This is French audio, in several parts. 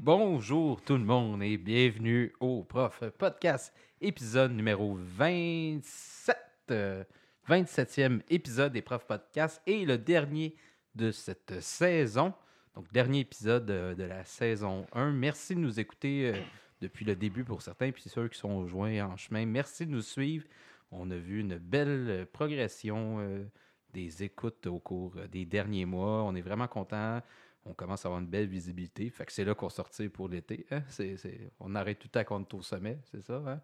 bonjour tout le monde et bienvenue au Prof Podcast, épisode numéro 27. euh, 27e épisode des Prof Podcast et le dernier de cette saison. Donc, dernier épisode euh, de la saison 1. Merci de nous écouter euh, depuis le début pour certains, puis ceux qui sont joints en chemin. Merci de nous suivre. On a vu une belle euh, progression euh, des écoutes au cours euh, des derniers mois. On est vraiment content. On commence à avoir une belle visibilité. Fait que c'est là qu'on sortit pour l'été. hein. C'est- c'est- On arrête tout à compte au sommet, c'est ça, hein?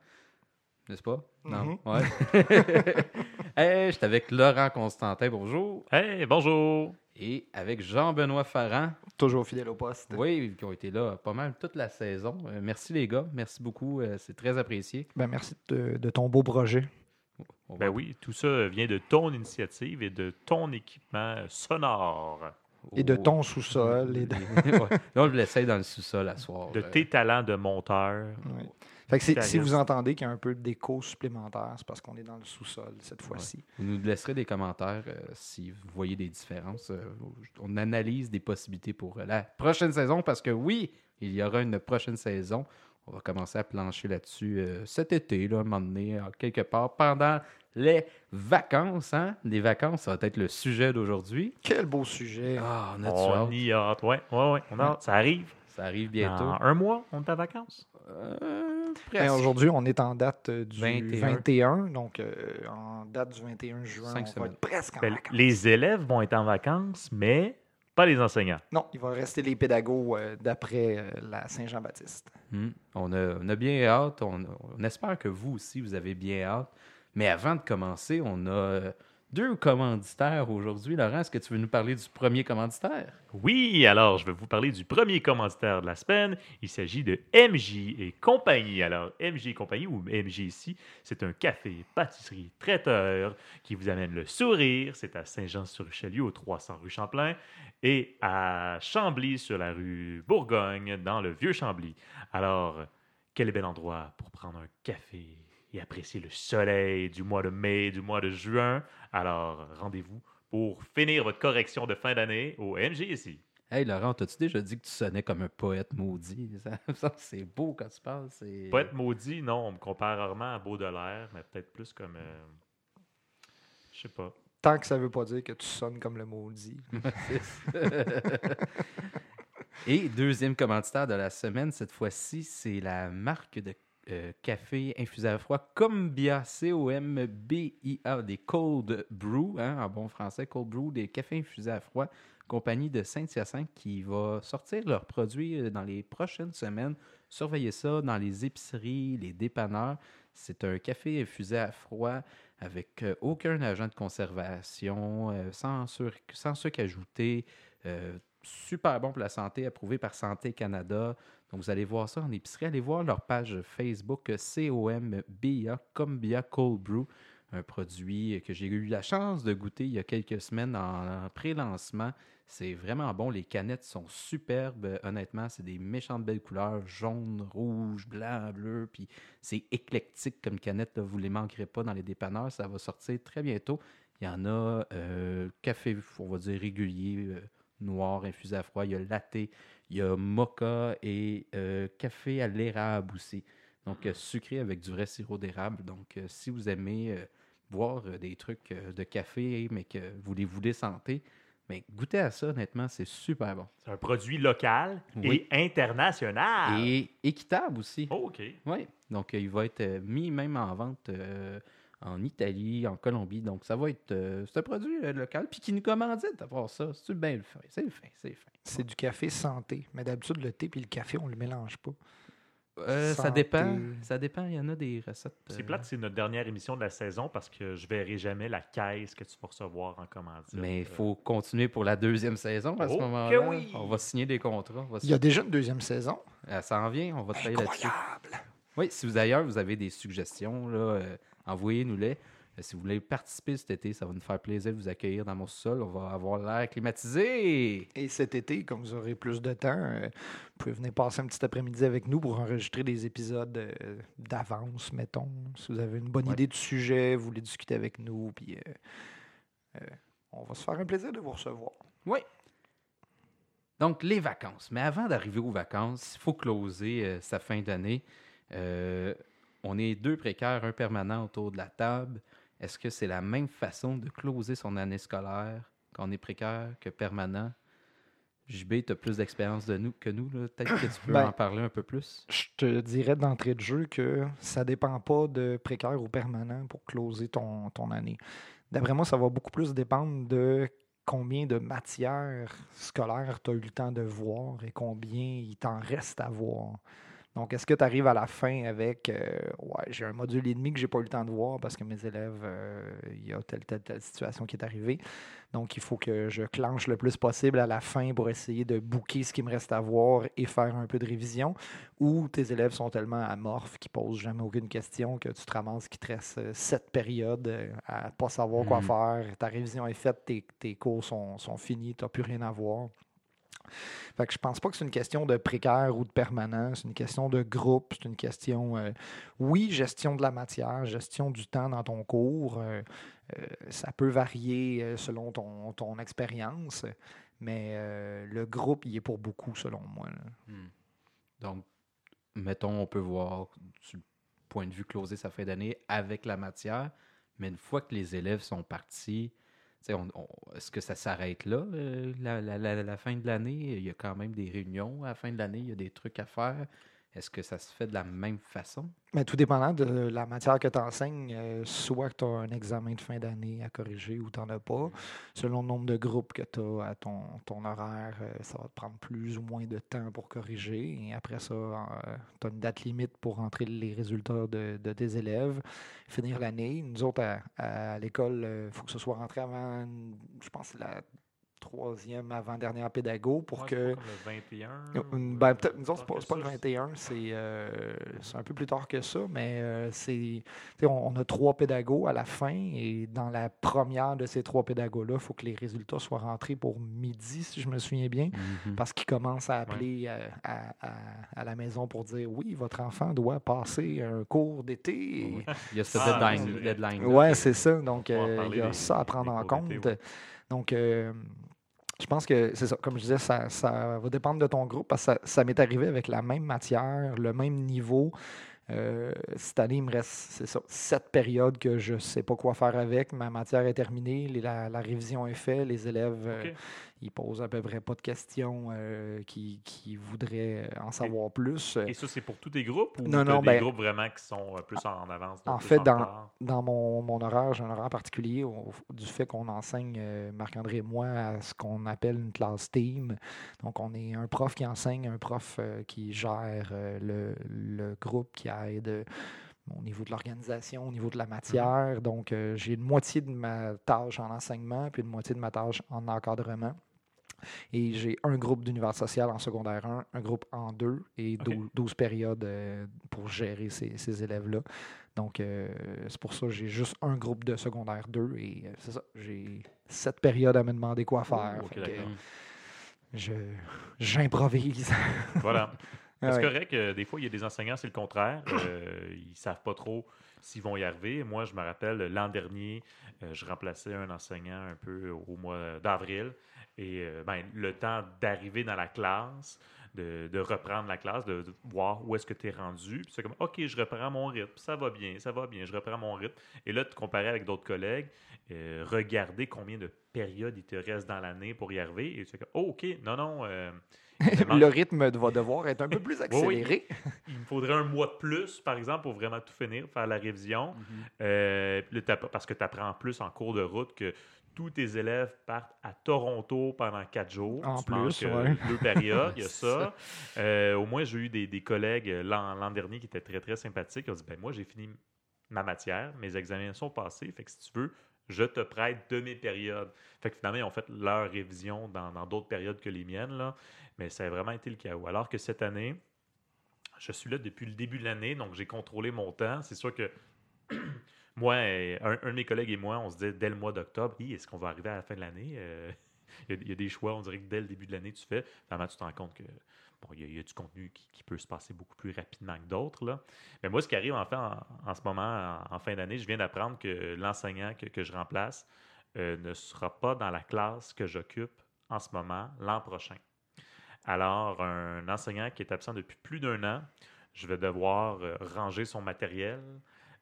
N'est-ce pas? Non? Mhm. Ouais. hey, j'étais avec Laurent Constantin, bonjour. Hey, bonjour! Et avec Jean-Benoît Farran, Toujours fidèle au poste. oui, qui ont été là pas mal toute la saison. Euh, merci les gars, merci beaucoup, euh, c'est très apprécié. Ben, merci de, de ton beau projet. Ben oui, tout ça vient de ton initiative et de ton équipement sonore, Et de ton sous-sol. Et de... Ouais. Là, on l'essaye dans le sous-sol à soir. de Euh, tes talents de monteur. Ouais. Fait que si vous entendez qu'il y a un peu d'écho supplémentaire, c'est parce qu'on est dans le sous-sol cette fois-ci. Vous nous laisserez des commentaires euh, si vous voyez des différences. Euh, on analyse des possibilités pour euh, la prochaine saison parce que oui, il y aura une prochaine saison. On va commencer à plancher là-dessus euh, cet été, là, à un moment donné, euh, quelque part, pendant les vacances. Hein? Les vacances, ça va être le sujet d'aujourd'hui. Quel beau sujet. Ah, on a du On hâte? y a hâte. Ouais, ouais, ouais. On a hâte. Ça arrive. Ça arrive bientôt. Dans un mois, on est en vacances. Euh, Ben, presque. Aujourd'hui, on est en date euh, du 21. 21. donc euh, en date du 21 juin, Cinq on va être presque en Ben, vacances. les élèves vont être en vacances, mais pas les enseignants. Non, il va rester les pédagogues euh, d'après euh, la Saint-Jean-Baptiste. Hmm. On, a, on a bien hâte. On, on espère que vous aussi, vous avez bien hâte. Mais avant de commencer, on a euh, deux commanditaires aujourd'hui. Laurent, est-ce que tu veux nous parler du premier commanditaire? Oui, alors je vais vous parler du premier commanditaire de la semaine. Il s'agit de MJ et compagnie. Alors, MJ et compagnie, ou MJ ici, c'est un café, pâtisserie, traiteur qui vous amène le sourire. C'est à Saint-Jean-sur-Richelieu, au 300 rue Champlain, et à Chambly, sur la rue Bourgogne, dans le Vieux-Chambly. Alors, quel bel endroit pour prendre un café et apprécier le soleil du mois de mai, du mois de juin. Alors, rendez-vous pour finir votre correction de fin d'année au MJ ici. Hey Laurent, t'as-tu déjà dit que tu sonnais comme un poète maudit? Ça, c'est beau quand tu parles. C'est... Poète maudit, non, on me compare rarement à Baudelaire, mais peut-être plus comme. euh, je sais pas. Tant que ça veut pas dire que tu sonnes comme le maudit. Et deuxième commanditaire de la semaine, cette fois-ci, c'est la marque de euh, café infusé à froid Combia, C-O-M-B-I-A, des Cold Brew, hein, en bon français, Cold Brew, des cafés infusés à froid, compagnie de Saint-Hyacinthe qui va sortir leurs produits euh, dans les prochaines semaines. Surveillez ça dans les épiceries, les dépanneurs. C'est un café infusé à froid avec euh, aucun agent de conservation, sans, sur- sans sucre ajouté, super bon pour la santé, approuvé par Santé Canada. Donc, vous allez voir ça en épicerie. Allez voir leur page Facebook COMBIA, Combia Cold Brew, un produit que j'ai eu la chance de goûter il y a quelques semaines en, en pré-lancement. C'est vraiment bon. Les canettes sont superbes. Honnêtement, c'est des méchantes belles couleurs jaune, rouge, blanc, bleu. Puis c'est éclectique comme canette. Vous ne les manquerez pas dans les dépanneurs. Ça va sortir très bientôt. Il y en a euh, café, on va dire régulier, euh, noir, infusé à froid. Il y a latte, il y a mocha et euh, café à l'érable aussi. Donc, euh, sucré avec du vrai sirop d'érable. Donc, euh, si vous aimez boire des trucs de café, mais que vous les voulez santé, mais goûtez à ça, honnêtement, c'est super bon. C'est un produit local Oui. et international. Et équitable aussi. Oh, OK. Oui. Donc, il va être mis même en vente euh, en Italie, en Colombie. Donc, ça va être. euh, c'est un produit euh, local. Puis qui nous commandite à part ça. C'est bien le fin. C'est le fin. C'est le fin. C'est du café santé. Mais d'habitude, le thé et le café, on le mélange pas. Euh, ça dépend. Ça dépend. Il y en a des recettes. C'est euh, plate, c'est notre dernière émission de la saison parce que je verrai jamais la caisse que tu vas recevoir en commandite. Mais il Euh, faut continuer pour la deuxième saison à ce Oh, que moment-là. oui! On va signer des contrats. va Il y a déjà une deuxième saison. Ça s'en vient. On va travailler là-dessus. Incroyable! Oui, si vous d'ailleurs vous avez des suggestions, là, euh, envoyez-nous-les. Euh, si vous voulez participer cet été, ça va nous faire plaisir de vous accueillir dans mon sol. On va avoir l'air climatisé. Et cet été, comme vous aurez plus de temps, euh, vous pouvez venir passer un petit après-midi avec nous pour enregistrer des épisodes euh, d'avance, mettons. Si vous avez une bonne Ouais. idée du sujet, vous voulez discuter avec nous, puis euh, on va se faire un plaisir de vous recevoir. Oui. Donc, les vacances. Mais avant d'arriver aux vacances, il faut closer sa fin d'année. On est deux précaires, un permanent autour de la table. Est-ce que c'est la même façon de closer son année scolaire quand on est précaire que permanent? JB, tu as plus d'expérience de nous que nous. Peut-être que tu peux Ben, en parler un peu plus. Je te dirais d'entrée de jeu que ça dépend pas de précaire ou permanent pour closer ton, ton année. D'après moi, ça va beaucoup plus dépendre de combien de matières scolaires tu as eu le temps de voir et combien il t'en reste à voir. Donc, est-ce que tu arrives à la fin avec euh, Ouais, j'ai un module et demi que j'ai pas eu le temps de voir parce que mes élèves, euh, il y a telle, telle, telle situation qui est arrivée. Donc, il faut que je clenche le plus possible à la fin pour essayer de bouquer ce qui me reste à voir et faire un peu de révision. Ou tes élèves sont tellement amorphes qu'ils posent jamais aucune question que tu te ramasses qu'il te reste euh, sept périodes à pas savoir quoi Mhm. faire. Ta révision est faite, tes, tes cours sont, sont finis, tu n'as plus rien à voir. Fait que je pense pas que c'est une question de précaire ou de permanent, c'est une question de groupe, c'est une question, euh, oui, gestion de la matière, gestion du temps dans ton cours. euh, euh, ça peut varier selon ton, expérience, mais le groupe, il est pour beaucoup, selon moi. Hmm. Donc, mettons, on peut voir du point de vue closer sa fin d'année avec la matière, mais une fois que les élèves sont partis, est-ce que ça s'arrête là, euh, la- la fin de l'année? Il y a quand même des réunions à la fin de l'année, il y a des trucs à faire. Est-ce que ça se fait de la même façon? Mais tout dépendant de la matière que tu enseignes, euh, soit que tu as un examen de fin d'année à corriger ou tu n'en as pas. Selon le nombre de groupes que tu as à ton, horaire, euh, ça va te prendre plus ou moins de temps pour corriger. Et après ça, tu as une date limite pour rentrer les résultats de, de tes élèves, finir l'année. Nous autres, à, à l'école, il faut que ce soit rentré avant, je pense, la troisième avant-dernière pédago pour Ouais, que... pas le 21. Une- ou, Ben, euh, peut-être, nous autres, c'est pas, pas le ça, 21, c'est euh, c'est un peu plus tard que ça, mais euh, c'est. On, on a trois pédagogues à la fin, et dans la première de ces trois pédagogues-là, il faut que les résultats soient rentrés pour midi, si je me souviens bien, Mhm. parce qu'ils commencent à appeler euh, à, à- à la maison pour dire oui, votre enfant doit passer un cours d'été. Oui. Il y a ce Ah, deadline, deadline Ouais, c'est ça. Donc, euh, il y a des- ça à prendre en compte. ouais. Donc, euh, je pense que c'est ça. Comme je disais, ça, va dépendre de ton groupe parce que ça m'est arrivé avec la même matière, le même niveau. Euh, cette année, il me reste, c'est ça, sept périodes que je ne sais pas quoi faire avec. Ma matière est terminée, les- la, la révision est faite, les élèves, euh, Ok. ils posent à peu près pas de questions euh, qui, qui voudraient en savoir plus. Et ça, c'est pour tous tes groupes ou Non, non, des ben- groupes vraiment qui sont euh, plus en avance? En fait, dans- mon, mon horaire, j'ai un horaire particulier au- du fait qu'on enseigne, euh, Marc-André et moi, à ce qu'on appelle une classe team. Donc, on est un prof qui enseigne, un prof euh, qui gère euh, le, le groupe, qui aide au niveau de l'organisation, au niveau de la matière. Donc, euh, j'ai une moitié de ma tâche en enseignement, puis une moitié de ma tâche en encadrement. Et j'ai un groupe d'univers social en secondaire 1, un groupe en 2 et Ok. 12, 12 périodes euh, pour gérer ces, ces élèves-là. Donc, euh, c'est pour ça que j'ai juste un groupe de secondaire 2 et c'est ça, j'ai sept périodes à me demander quoi faire. que, d'accord. je, j'improvise. Voilà. Ah C'est ouais. correct que des fois, il y a des enseignants, c'est le contraire? Euh, ils ne savent pas trop s'ils vont y arriver. Moi, je me rappelle, l'an dernier, euh, je remplaçais un enseignant un peu au mois d'avril. Et euh, ben, le temps d'arriver dans la classe, de, de reprendre la classe, de, de voir où est-ce que tu es rendu. Puis c'est comme, OK, je reprends mon rythme, ça va bien, ça va bien, je reprends mon rythme. Et là, te comparer avec d'autres collègues, euh, regarder combien de périodes il te reste dans l'année pour y arriver. Et tu fais comme, oh, OK, non, non. euh, le rythme va devoir être un peu plus accéléré. il me faudrait un mois de plus, par exemple, pour vraiment tout finir, faire la révision. Mhm. Euh, parce que tu apprends plus en cours de route que tous tes élèves partent à Toronto pendant quatre jours. En Tu plus, euh, ouais. deux périodes, il y a ça. Euh, au moins, j'ai eu des, des collègues l'an dernier qui étaient très, très sympathiques. Ils ont dit ben, Moi, j'ai fini ma matière, mes examens sont passés. Fait que si tu veux, je te prête de mes périodes. Fait que finalement, ils ont fait leur révision dans dans d'autres périodes que les miennes. Là. Mais ça a vraiment été le chaos. Alors que cette année, je suis là depuis le début de l'année, donc j'ai contrôlé mon temps. C'est sûr que moi, un, un de mes collègues et moi, on se disait dès le mois d'octobre, est-ce qu'on va arriver à la fin de l'année? Euh, il, y a, des choix, on dirait que dès le début de l'année, tu fais. Finalement, tu te rends compte que bon, il, y a, du contenu qui, peut se passer beaucoup plus rapidement que d'autres. Mais moi, ce qui arrive en fait en, ce moment, en, fin d'année, je viens d'apprendre que l'enseignant que, que je remplace euh, ne sera pas dans la classe que j'occupe en ce moment l'an prochain. Alors, un enseignant qui est absent depuis plus d'un an, je vais devoir euh, ranger son matériel,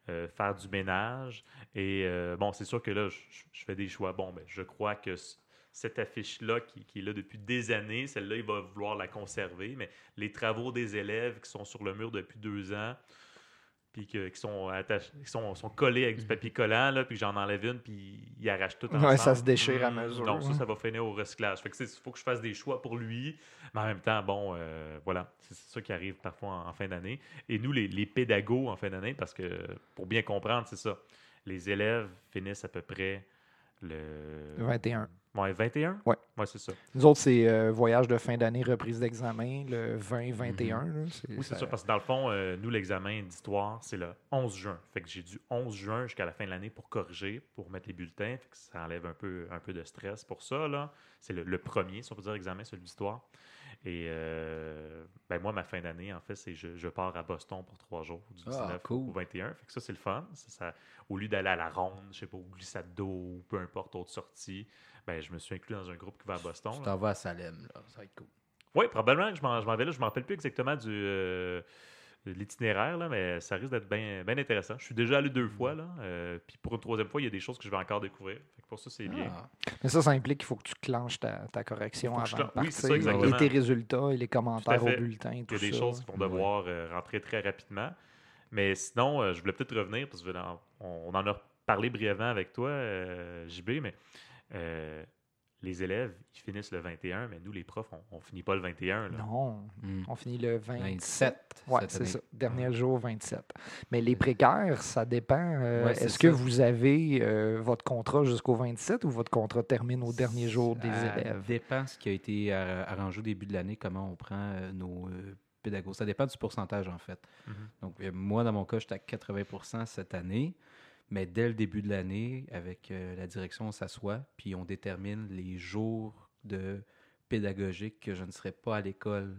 euh, faire du ménage. Et euh, bon, c'est sûr que là, je, fais des choix. Bon, ben, je crois que cette affiche-là, qui est là depuis des années, celle-là, il va vouloir la conserver. Mais les travaux des élèves qui sont sur le mur depuis deux ans, puis que- qui sont attachés, qui sont, sont collés avec du papier collant, là, puis j'en enlève une, puis ils arrachent tout ensemble. Ouais, ça se déchire à mesure, Non, ça, ça va finir au recyclage. Fait que, il faut que je fasse des choix pour lui, mais en même temps, bon, euh, voilà, c'est c'est ça qui arrive parfois en, en fin d'année. Et nous, les, les pédagogues en fin d'année, parce que pour bien comprendre, c'est ça, les élèves finissent à peu près le... 21. Ouais, 21? Ouais. Ouais, c'est ça. Nous autres, c'est euh, voyage de fin d'année, reprise d'examen, le 20-21. là, Oui, c'est ça- ça, parce que dans le fond, euh, nous, l'examen d'histoire, c'est le 11 juin. Fait que j'ai du 11 juin jusqu'à la fin de l'année pour corriger, pour mettre les bulletins. Fait que ça enlève un peu, un peu de stress pour ça. là. C'est le, le premier, si on peut dire, examen, celui d'histoire. Et euh, ben moi, ma fin d'année, en fait, c'est je, je pars à Boston pour trois jours, du Ah, 19 cool. au 21. Fait que ça, c'est le fun. Ça, ça- au lieu d'aller à la ronde, je sais pas, au glissade d'eau, ou peu importe, autre sortie, ben, je me suis inclus dans un groupe qui va à Boston. Tu t'en vas à Salem, là. Ça va être cool. Oui, probablement que je m'en vais là. Je ne me rappelle plus exactement du, euh, de l'itinéraire, là, mais ça risque d'être bien intéressant. Je suis déjà allé deux fois, là, euh, puis pour une troisième fois, il y a des choses que je vais encore découvrir. Fait que pour ça, c'est bien. Ah, Mais ça, ça implique qu'il faut que tu clenches ta, ta correction je avant de oui, ça, partir. exactement. et tes résultats et les commentaires au bulletin, Il tout y a des ça. choses qui vont devoir euh, rentrer très rapidement. Mais sinon, je voulais peut-être revenir, parce qu'on on en a parlé brièvement avec toi, JB, mais euh, les élèves, ils finissent le 21, mais nous, les profs, on ne finit pas le 21. Là. Non, hmm. on finit le 27. 27. Oui, c'est ça. Dernier jour, 27. Mais les précaires, ça dépend. euh, Ouais, Est-ce que ça. vous avez euh, votre contrat jusqu'au 27 ou votre contrat termine au dernier jour des Ça élèves? dépend ce qui a été arrangé au début de l'année, comment on prend nos euh, pédagogues. Ça dépend du pourcentage, en fait. Mhm. Donc, euh, moi, dans mon cas, j'étais à 80% cette année. Mais dès le début de l'année, avec euh, la direction, on s'assoit, puis on détermine les jours de pédagogique que je ne serai pas à l'école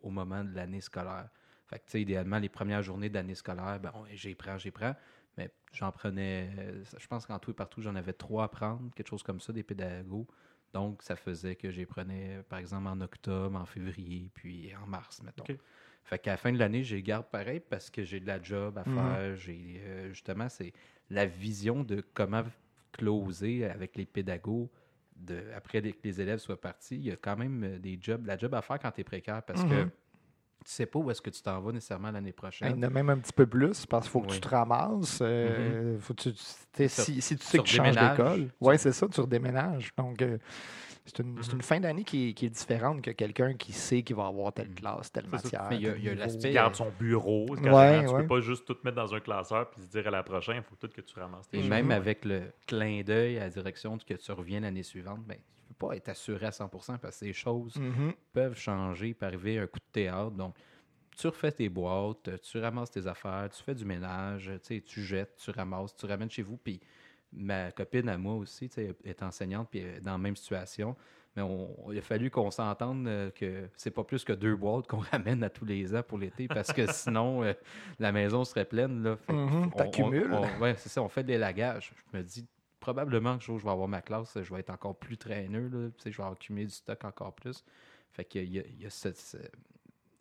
au moment de l'année scolaire. Fait que, tu sais, idéalement, les premières journées d'année scolaire, ben, j'y prends, j'y prends. Mais j'en prenais, euh, je pense qu'en tout et partout, j'en avais trois à prendre, quelque chose comme ça, des pédagogues. Donc, ça faisait que j'y prenais, par exemple, en octobre, en février, puis en mars, mettons. Fait qu'à la fin de l'année, j'ai garde pareil parce que j'ai de la job à Mhm. faire. J'ai euh, justement, c'est la vision de comment closer avec les pédagogues de, après que les élèves soient partis. Il y a quand même euh, des jobs, la job à faire quand tu es précaire parce que Mhm. tu sais pas où est-ce que tu t'en vas nécessairement l'année Il y prochaine. en a même un petit peu plus parce qu'il faut que Oui. tu te ramasses. euh, faut que tu, t'sais, Ça- si, si tu sais que tu changes d'école, oui, c'est ça, tu redéménages. Donc, euh, c'est une, Mhm. une fin d'année qui, est- qui est différente que quelqu'un qui sait qu'il va avoir telle Mhm. classe, telle C'est ça. matière. Mais il y a- tel il y a niveau. l'aspect- Tu gardes son bureau. Ouais, tu ouais. peux pas juste tout mettre dans un classeur puis se dire à la prochaine, il faut tout que tu ramasses tes Et choses. même avec le clin d'œil à la direction que tu reviens l'année suivante, ben, tu peux pas être assuré à 100% parce que ces choses Mhm. peuvent changer, peut arriver un coup de théâtre. Donc, tu refais tes boîtes, tu ramasses tes affaires, tu fais du ménage, tu sais, tu jettes, tu ramasses, tu ramènes chez vous. Puis ma copine à moi aussi, tu sais, est enseignante, puis elle est dans la même situation. Mais on- il a fallu qu'on s'entende euh, que c'est pas plus que deux boîtes qu'on ramène à tous les ans pour l'été parce que sinon, euh, la maison serait pleine. Là. Fait Mhm, on- ouais, c'est ça, on fait des lagages. Je me dis, probablement que le jour où je vais avoir ma classe, je vais être encore plus traîneux. Là, Tu sais, je vais accumuler du stock encore plus. Fait qu'il y a, il y a cette, ce-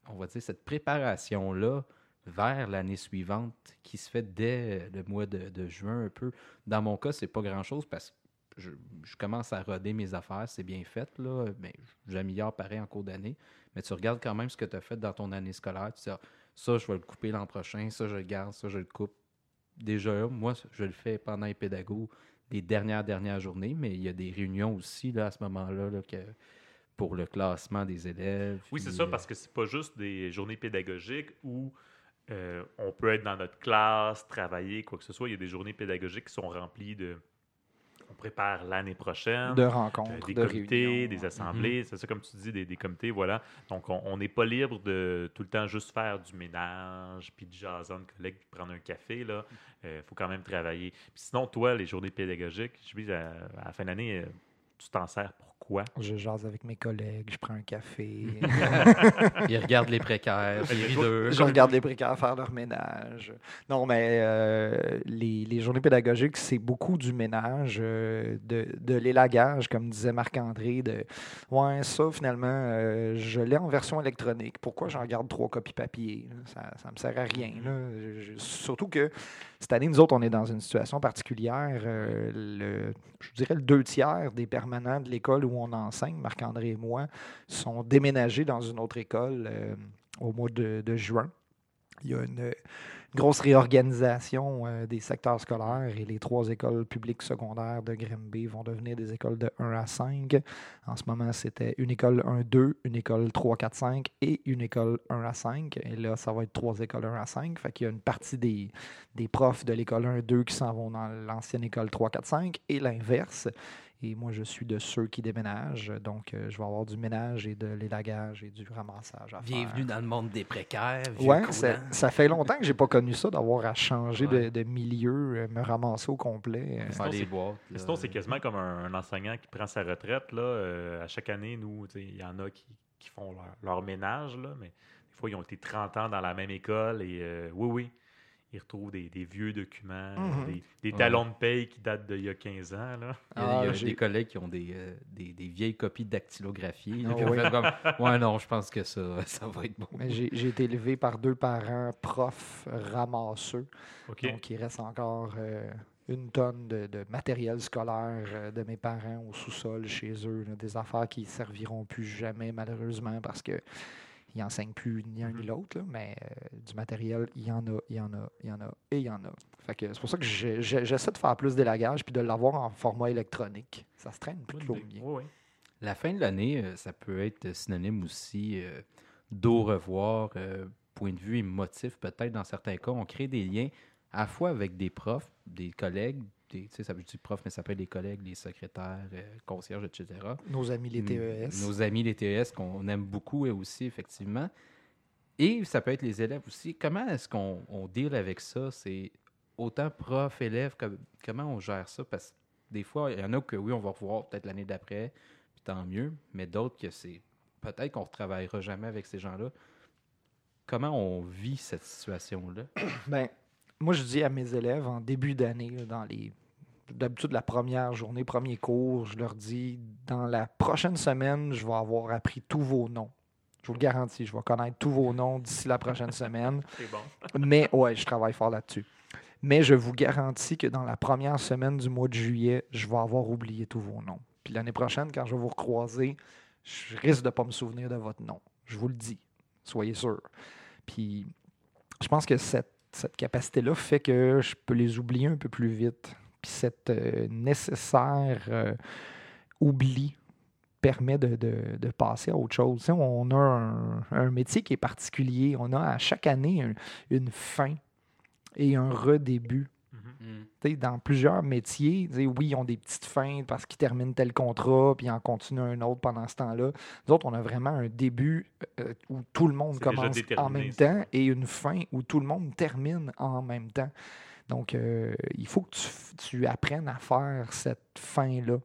on va dire, cette préparation-là vers l'année suivante qui se fait dès le mois de, de juin un peu. Dans mon cas, c'est pas grand-chose parce que je, je commence à roder mes affaires, c'est bien fait, là, mais j'améliore pareil en cours d'année. Mais tu regardes quand même ce que tu as fait dans ton année scolaire, tu dis, Ah, ça, je vais le couper l'an prochain, ça, je le garde, ça, je le coupe. Déjà, moi, je le fais pendant les pédagogues les dernières, dernières journées, mais il y a des réunions aussi là, à ce moment-là là, que, pour le classement des élèves. Oui, c'est ça, euh, parce que c'est pas juste des journées pédagogiques où euh, on peut être dans notre classe, travailler, quoi que ce soit. Il y a des journées pédagogiques qui sont remplies de. On prépare l'année prochaine. De euh, rencontres, des de comités, réunions. des assemblées, c'est ça comme tu dis, des, des comités, voilà. Donc, on n'est pas libre de tout le temps juste faire du ménage, puis de jaser de collègues, puis prendre un café, là. Il faut quand même travailler. Puis sinon, toi, les journées pédagogiques, je dis, à, à la fin d'année, euh, tu t'en sers pourquoi? Je jase avec mes collègues, je prends un café. Il regarde les précaires, rit d'eux. je regarde les précaires faire leur ménage. Non, mais euh, les, les journées pédagogiques, c'est beaucoup du ménage, euh, de, de l'élagage, comme disait Marc-André. De Ouais, ça, finalement, euh, je l'ai en version électronique. Pourquoi j'en garde trois copies papier? là? Ça ne me sert à rien. là. Je- je- surtout que cette année, nous autres, on est dans une situation particulière. Euh, le, je dirais le deux tiers des de l'école où on enseigne, Marc-André et moi, sont déménagés dans une autre école euh, au mois de, juin. Il y a une, une grosse réorganisation euh, des secteurs scolaires et les trois écoles publiques secondaires de Grimby vont devenir des écoles de 1 à 5. En ce moment, c'était une école 1-2, une école 3-4-5 et une école 1 à 5. Et là, ça va être trois écoles 1 à 5. Fait qu'il y a une partie des, des profs de l'école 1-2 qui s'en vont dans l'ancienne école 3-4-5 et l'inverse. Et moi, je suis de ceux qui déménagent. Donc, euh, je vais avoir du ménage et de l'élagage et du ramassage à faire. Bienvenue dans le monde des précaires. coulant. ça, ça fait longtemps que j'ai pas connu ça, d'avoir à changer de- Ouais. de, milieu, euh, me ramasser au complet. des c'est- boîtes. Sinon, c'est quasiment comme un, un enseignant qui prend sa retraite. Là, euh, à chaque année, nous, il y en a qui, qui font leur, leur ménage, là, mais des fois, ils ont été 30 ans dans la même école et euh, oui, oui, ils retrouvent des, des vieux documents, Mhm. des, des Ouais. talons de paye qui datent d'il y a 15 ans. Là. Il y a, Ah, il y a j'ai- des collègues qui ont des, euh, des, des vieilles copies dactylographiées. là, puis on oui. fait comme, ouais, non, je pense que ça, ça va être bon. J'ai été élevé par deux parents profs ramasseux. Donc, il reste encore euh, une tonne de, de matériel scolaire euh, de mes parents au sous-sol chez eux. là, des affaires qui ne serviront plus jamais, malheureusement, parce que ils n'enseignent plus ni un ni Mhm. l'autre. là, Mais euh, du matériel, il y en a, il y en a, il y en a et il y en a. Fait que c'est pour ça que j'essaie de faire plus d'élagage puis de l'avoir en format électronique. Ça se traîne plus bien. Oui, oui. La fin de l'année, euh, ça peut être synonyme aussi euh, d'au revoir, euh, point de vue émotif peut-être dans certains cas. On crée des liens à la fois avec des profs, des collègues, des, tu sais, ça veut dire prof, mais ça peut être des collègues, des secrétaires, euh, concierges, etc. Nos amis les TES. Nos amis les TES qu'on aime beaucoup eux aussi, effectivement. Et ça peut être les élèves aussi. Comment est-ce qu'on on deal avec ça? C'est autant prof, élève, comme- comment on gère ça? Parce que des fois, il y en a que oui, on va revoir peut-être l'année d'après, puis tant mieux, mais d'autres que c'est peut-être qu'on ne retravaillera jamais avec ces gens-là. Comment on vit cette situation-là? Ben, moi, je dis à mes élèves en début d'année, dans les. D'habitude, la première journée, premier cours, je leur dis dans la prochaine semaine, je vais avoir appris tous vos noms. Je vous le garantis, je vais connaître tous vos noms d'ici la prochaine semaine. C'est bon. Mais ouais, je travaille fort là-dessus. Mais je vous garantis que dans la première semaine du mois de juillet, je vais avoir oublié tous vos noms. Puis l'année prochaine, quand je vais vous recroiser, je risque de ne pas me souvenir de votre nom. Je vous le dis. Soyez sûr. Puis je pense que cette, cette capacité-là fait que je peux les oublier un peu plus vite. Puis cette euh, nécessaire euh, oubli permet de, passer à autre chose. On a un, métier qui est particulier. On a à chaque année un- une fin et un redébut. Mhm. Dans plusieurs métiers, oui, ils ont des petites fins parce qu'ils terminent tel contrat, puis ils en continuent un autre pendant ce temps-là. Nous autres, on a vraiment un début euh, où tout le monde C'est commence en même ça. temps et une fin où tout le monde termine en même temps. Donc, euh, il faut que tu, tu apprennes à faire cette fin-là.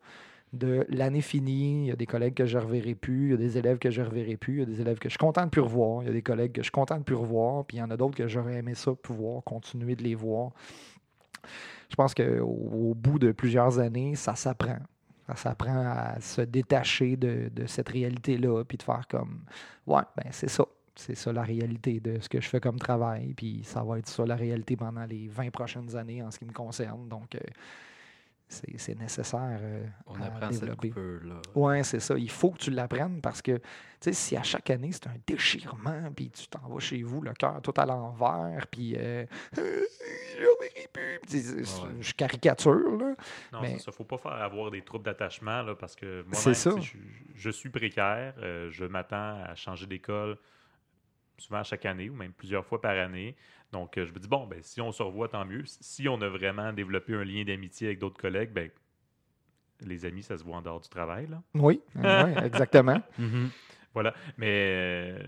De l'année finie, il y a des collègues que je ne reverrai plus, il y a des élèves que je ne reverrai plus, il y a des élèves que je suis content de plus revoir, il y a des collègues que je suis content de plus revoir, puis il y en a d'autres que j'aurais aimé ça pouvoir continuer de les voir. Je pense qu'au au bout de plusieurs années, ça s'apprend. Ça s'apprend à se détacher de, de cette réalité-là, puis de faire comme, ouais, ben c'est ça. C'est ça la réalité de ce que je fais comme travail, puis ça va être ça la réalité pendant les 20 prochaines années en ce qui me concerne. Donc, euh, c'est nécessaire euh, On à apprend développer. Oui, c'est ça. Il faut que tu l'apprennes parce que, tu sais, si à chaque année, c'est un déchirement, puis tu t'en vas chez vous, le cœur tout à l'envers, puis euh, je caricature, là. Non, Mais- ça. faut pas faire avoir des troubles d'attachement là, parce que moi C'est ça. je, je suis précaire. euh, je m'attends à changer d'école souvent chaque année ou même plusieurs fois par année. Donc, euh, je me dis, bon, ben, si on se revoit, tant mieux. Si on a vraiment développé un lien d'amitié avec d'autres collègues, ben, les amis, ça se voit en dehors du travail. Là. Oui, exactement. Mhm. Voilà. Mais euh,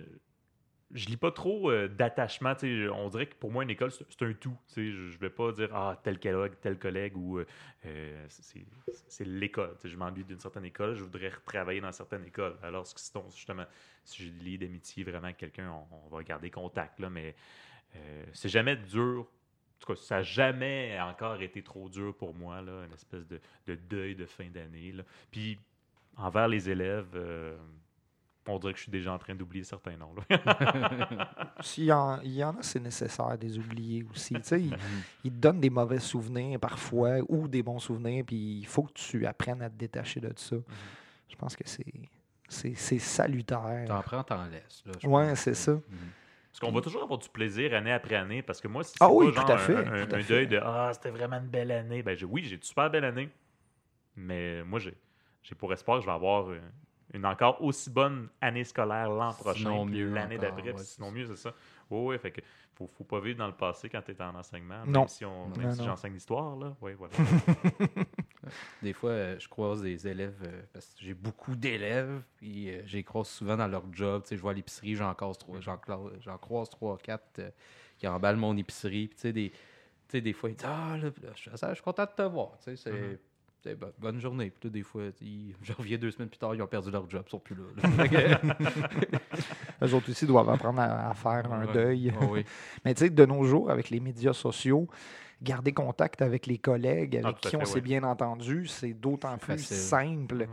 je lis pas trop euh, d'attachement. On dirait que pour moi, une école, c'est un tout. Je, je vais pas dire ah, tel collègue, tel collègue ou euh, euh, c'est l'école. Je m'ennuie d'une certaine école, je voudrais retravailler dans certaines écoles. Alors, sinon, justement, si je lis d'amitié vraiment avec quelqu'un, on, on va garder contact. Là, mais euh, c'est jamais dur. En tout cas, ça n'a jamais encore été trop dur pour moi, là, une espèce de, de deuil de fin d'année. Puis, envers les élèves, euh, on dirait que je suis déjà en train d'oublier certains noms. là. S'il y, en, il y en a, c'est nécessaire de les oublier aussi. Tu sais, ils, ils te donnent des mauvais souvenirs parfois ou des bons souvenirs, puis il faut que tu apprennes à te détacher de ça. Je pense que c'est, c'est, c'est salutaire. T'en prends, t'en laisses. Là, je Ouais, pense. c'est ça. Mhm. Parce qu'on va toujours avoir du plaisir année après année. Parce que moi, si c'est Ah pas oui, genre tout à fait, un, un- tout à un fait. deuil de Ah, c'était vraiment une belle année. Ben, oui, j'ai une super belle année. Mais moi, j'ai pour espoir que je vais avoir euh, une encore aussi bonne année scolaire l'an prochain. L'année d'après, sinon mieux, c'est ça. Oui, oui, fait que faut, faut pas vivre dans le passé quand tu es en enseignement. Non. Même si, on- même Non, si non. j'enseigne l'histoire, là. Oui, voilà. Des fois, euh, je croise des élèves, euh, parce que j'ai beaucoup d'élèves, puis euh, je les croise souvent dans leur job. Tu sais, je vois à l'épicerie, j'en croise trois, j'en croise trois, quatre qui emballent mon épicerie. Puis, tu sais, des, tu sais, des fois, ils disent Ah, là, là, je, suis content de te voir. Tu sais, c'est. Mhm. tu sais, bo- bonne journée. Puis là, des fois, ils- je reviens deux semaines plus tard, ils ont perdu leur job, ils sont plus là. là. Eux autres aussi doivent apprendre à, à faire un Ouais. deuil. Ah oui. Mais tu sais, de nos jours, avec les médias sociaux, garder contact avec les collègues avec Ah, qui on s'est ouais. bien entendu, c'est d'autant plus facile. simple.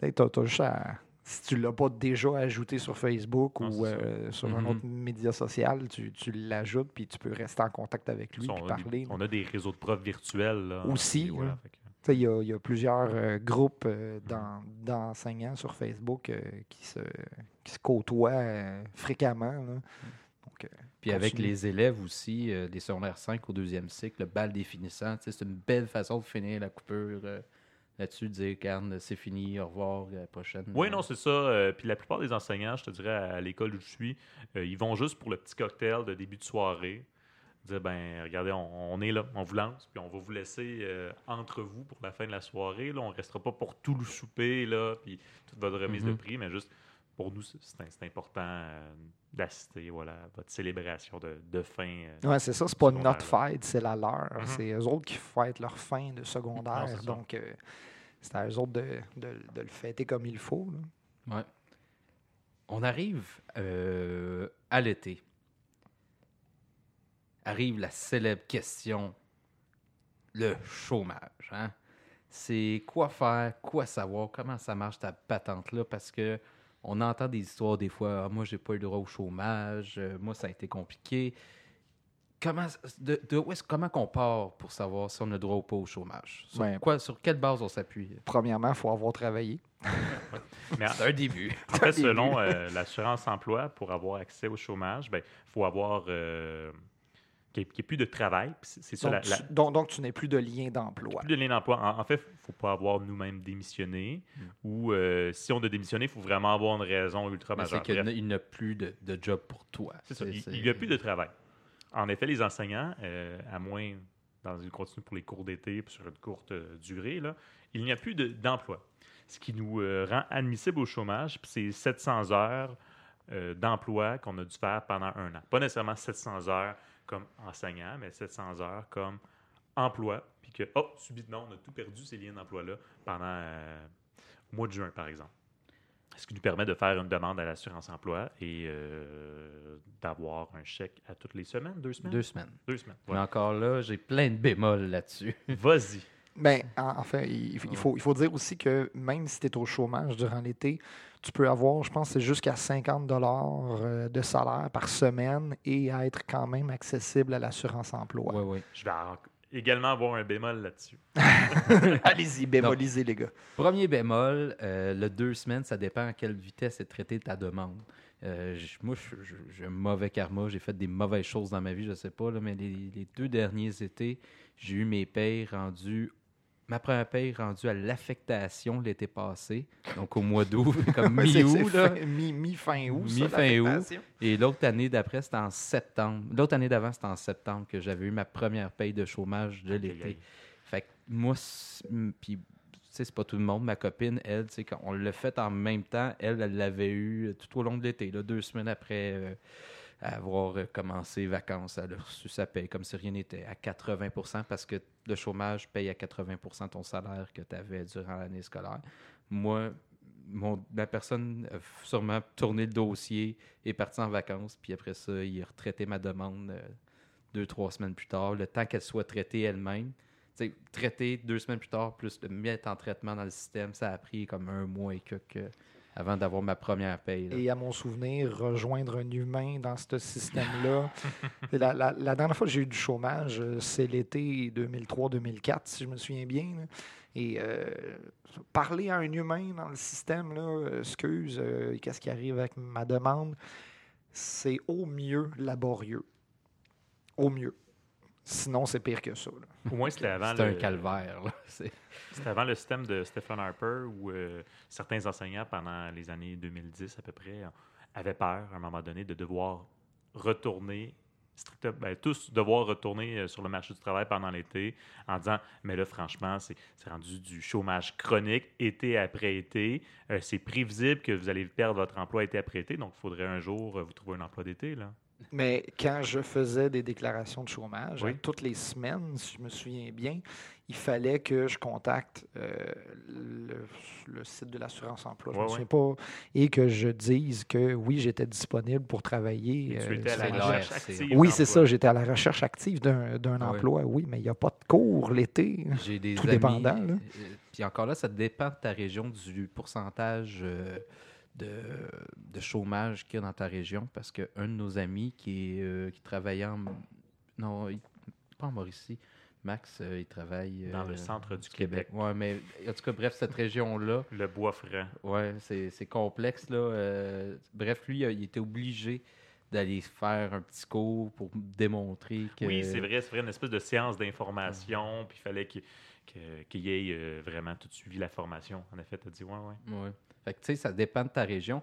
Tu juste à- si tu ne l'as pas déjà ajouté sur Facebook Non, ou euh, sur un Mhm. autre média social, tu, tu l'ajoutes puis tu peux rester en contact avec lui et on, a des, parler. on a des réseaux de profs virtuels. Là, Aussi, voilà, hein. Il y, a- il y a plusieurs euh, groupes euh, d'en- d'enseignants sur Facebook euh, qui, se, qui se côtoient euh, fréquemment. là. Donc, euh, Puis avec les élèves aussi, euh, des secondaires 5 au deuxième cycle, le bal définissant, c'est une belle façon de finir la coupure euh, là-dessus, de dire, regarde, c'est fini, au revoir, à la prochaine. Oui, non, c'est ça. Euh, puis la plupart des enseignants, je te dirais, à l'école où je suis, euh, ils vont juste pour le petit cocktail de début de soirée. Dire, ben, regardez, on, on est là, on vous lance, puis on va vous laisser euh, entre vous pour la fin de la soirée. Là. On ne restera pas pour tout le souper, là, puis toute votre remise de Mhm. prix, mais juste pour nous, c'est important euh, d'assister voilà, à votre célébration de, de fin. euh. Ouais, c'est ça, c'est pas notre fête, c'est la leur. Mhm. C'est eux autres qui fêtent leur fin de secondaire. ça. donc, euh, c'est à eux autres de, de- de le fêter comme il faut. là. Ouais. On arrive euh, à l'été. Arrive la célèbre question, le chômage. Hein? C'est quoi faire, quoi savoir, comment ça marche ta patente-là, parce que on entend des histoires des fois, Ah, moi j'ai pas eu le droit au chômage, euh, moi ça a été compliqué. Comment, de, de où est-ce- comment qu'on part pour savoir si on a le droit ou pas au chômage? Sur, quoi, sur quelle base on s'appuie? Premièrement, il faut avoir travaillé. Mais en- C'est un début. En fait, début. selon euh, l'assurance emploi, pour avoir accès au chômage, il ben, faut avoir euh, qu'il n'y ait, plus de travail. C'est Donc, la, la- tu, donc, donc, tu n'es plus de lien d'emploi. plus de lien d'emploi. En, en fait, il ne faut pas avoir nous-mêmes démissionné. Ou euh, si on a démissionné, il faut vraiment avoir une raison ultra majeure. C'est qu'il n'a- plus de, de job pour toi. c'est ça, il n'y a plus de travail. En effet, les enseignants, euh, à moins dans une continue pour les cours d'été puis sur une courte euh, durée, là, il n'y a plus de- d'emploi. Ce qui nous euh, rend admissible au chômage, c'est 700 heures euh, d'emploi qu'on a dû faire pendant un an. Pas nécessairement 700 heures comme enseignant, mais 700 heures comme emploi, puis que, oh, subitement, on a tout perdu ces liens d'emploi-là pendant euh, au mois de juin, par exemple. Ce qui nous permet de faire une demande à l'assurance emploi et euh, d'avoir un chèque à toutes les semaines, deux semaines? Deux semaines. Deux semaines. Mais encore là, j'ai plein de bémols là-dessus. Vas-y. Ben, en, en fait, il, il faut, il faut dire aussi que même si tu es au chômage durant l'été, tu peux avoir, je pense, c'est jusqu'à 50 dollars de salaire par semaine et être quand même accessible à l'assurance emploi. Oui, oui. Je vais en- également avoir un bémol là-dessus. Allez-y, bémolisez les gars. Premier bémol, euh, le deux semaines, ça dépend à quelle vitesse est traitée ta demande. Euh, moi, je- je- j'ai un mauvais karma. J'ai fait des mauvaises choses dans ma vie, je sais pas, là, mais les, les deux derniers étés, j'ai eu mes payes rendues. Ma première paye rendue à l'affectation l'été passé, donc au mois d'août, comme mi-août. Mi-fin août. Mi-fin août. Et l'autre année d'après, c'était en septembre. L'autre année d'avant, c'était en septembre que j'avais eu ma première paye de chômage de l'été. Fait que moi, puis, tu sais, c'est pas tout le monde. Ma copine, elle, tu sais, quand on l'a fait en même temps, elle, elle l'avait eu tout au long de l'été, deux semaines après, euh, à avoir euh, commencé vacances, elle a reçu sa paye comme si rien n'était, à 80% parce que le chômage paye à 80% ton salaire que tu avais durant l'année scolaire. Moi, mon, la personne a sûrement tourné le dossier, est partie en vacances, puis après ça, il a retraité ma demande euh, deux, trois semaines plus tard, le temps qu'elle soit traitée elle-même. Traiter deux semaines plus tard, plus le mettre en traitement dans le système, ça a pris comme un mois et quelques avant d'avoir ma première paye. là. Et à mon souvenir, rejoindre un humain dans ce système-là. la, la- la dernière fois que j'ai eu du chômage, euh, c'est l'été 2003-2004, si je me souviens bien. là. Et euh, parler à un humain dans le système, là, euh, excuse, euh, qu'est-ce qui arrive avec ma demande, c'est au mieux laborieux. Au mieux. Sinon, c'est pire que ça. là. Au moins, c'était avant, C'est un le- calvaire. c'était avant le système de Stephen Harper où euh, certains enseignants, pendant les années 2010 à peu près, avaient peur, à un moment donné, de devoir retourner, strictement, ben, tous devoir retourner euh, sur le marché du travail pendant l'été en disant Mais là, franchement, c'est c'est rendu du chômage chronique, été après été. Euh, c'est prévisible que vous allez perdre votre emploi été après été, donc il faudrait un jour euh, vous trouver un emploi d'été. là. Mais quand je faisais des déclarations de chômage, Oui. toutes les semaines, si je me souviens bien, il fallait que je contacte euh, le, le site de l'assurance emploi, je Ouais, me ouais. souviens pas, et que je dise que oui, j'étais disponible pour travailler. Tu euh, étais à la sur- c'est recherche l'air, c'est- active. Oui, c'est ça, j'étais à la recherche active d'un d'un Ah emploi, oui, mais il n'y a pas de cours l'été. J'ai des Tout amis, dépendant, là. euh, Puis encore là, ça dépend de ta région, du pourcentage euh, de, de chômage qu'il y a dans ta région. Parce qu'un de nos amis qui, est, euh, qui travaillait en. Non, il- pas en Mauricie. Max, euh, il travaille. Dans le euh, centre du Québec. Ouais, mais en tout cas, bref, cette région-là, Le bois franc. ouais, c'est complexe. Là. euh, bref, lui, il était obligé d'aller faire un petit cours pour démontrer que. Oui, c'est vrai, c'est vrai, une espèce de séance d'information, puis il fallait qu'il y ait euh, vraiment tout suivi la formation. En effet, tu as dit, ouais, ouais. Ouais. Fait que, tu sais, ça dépend de ta région.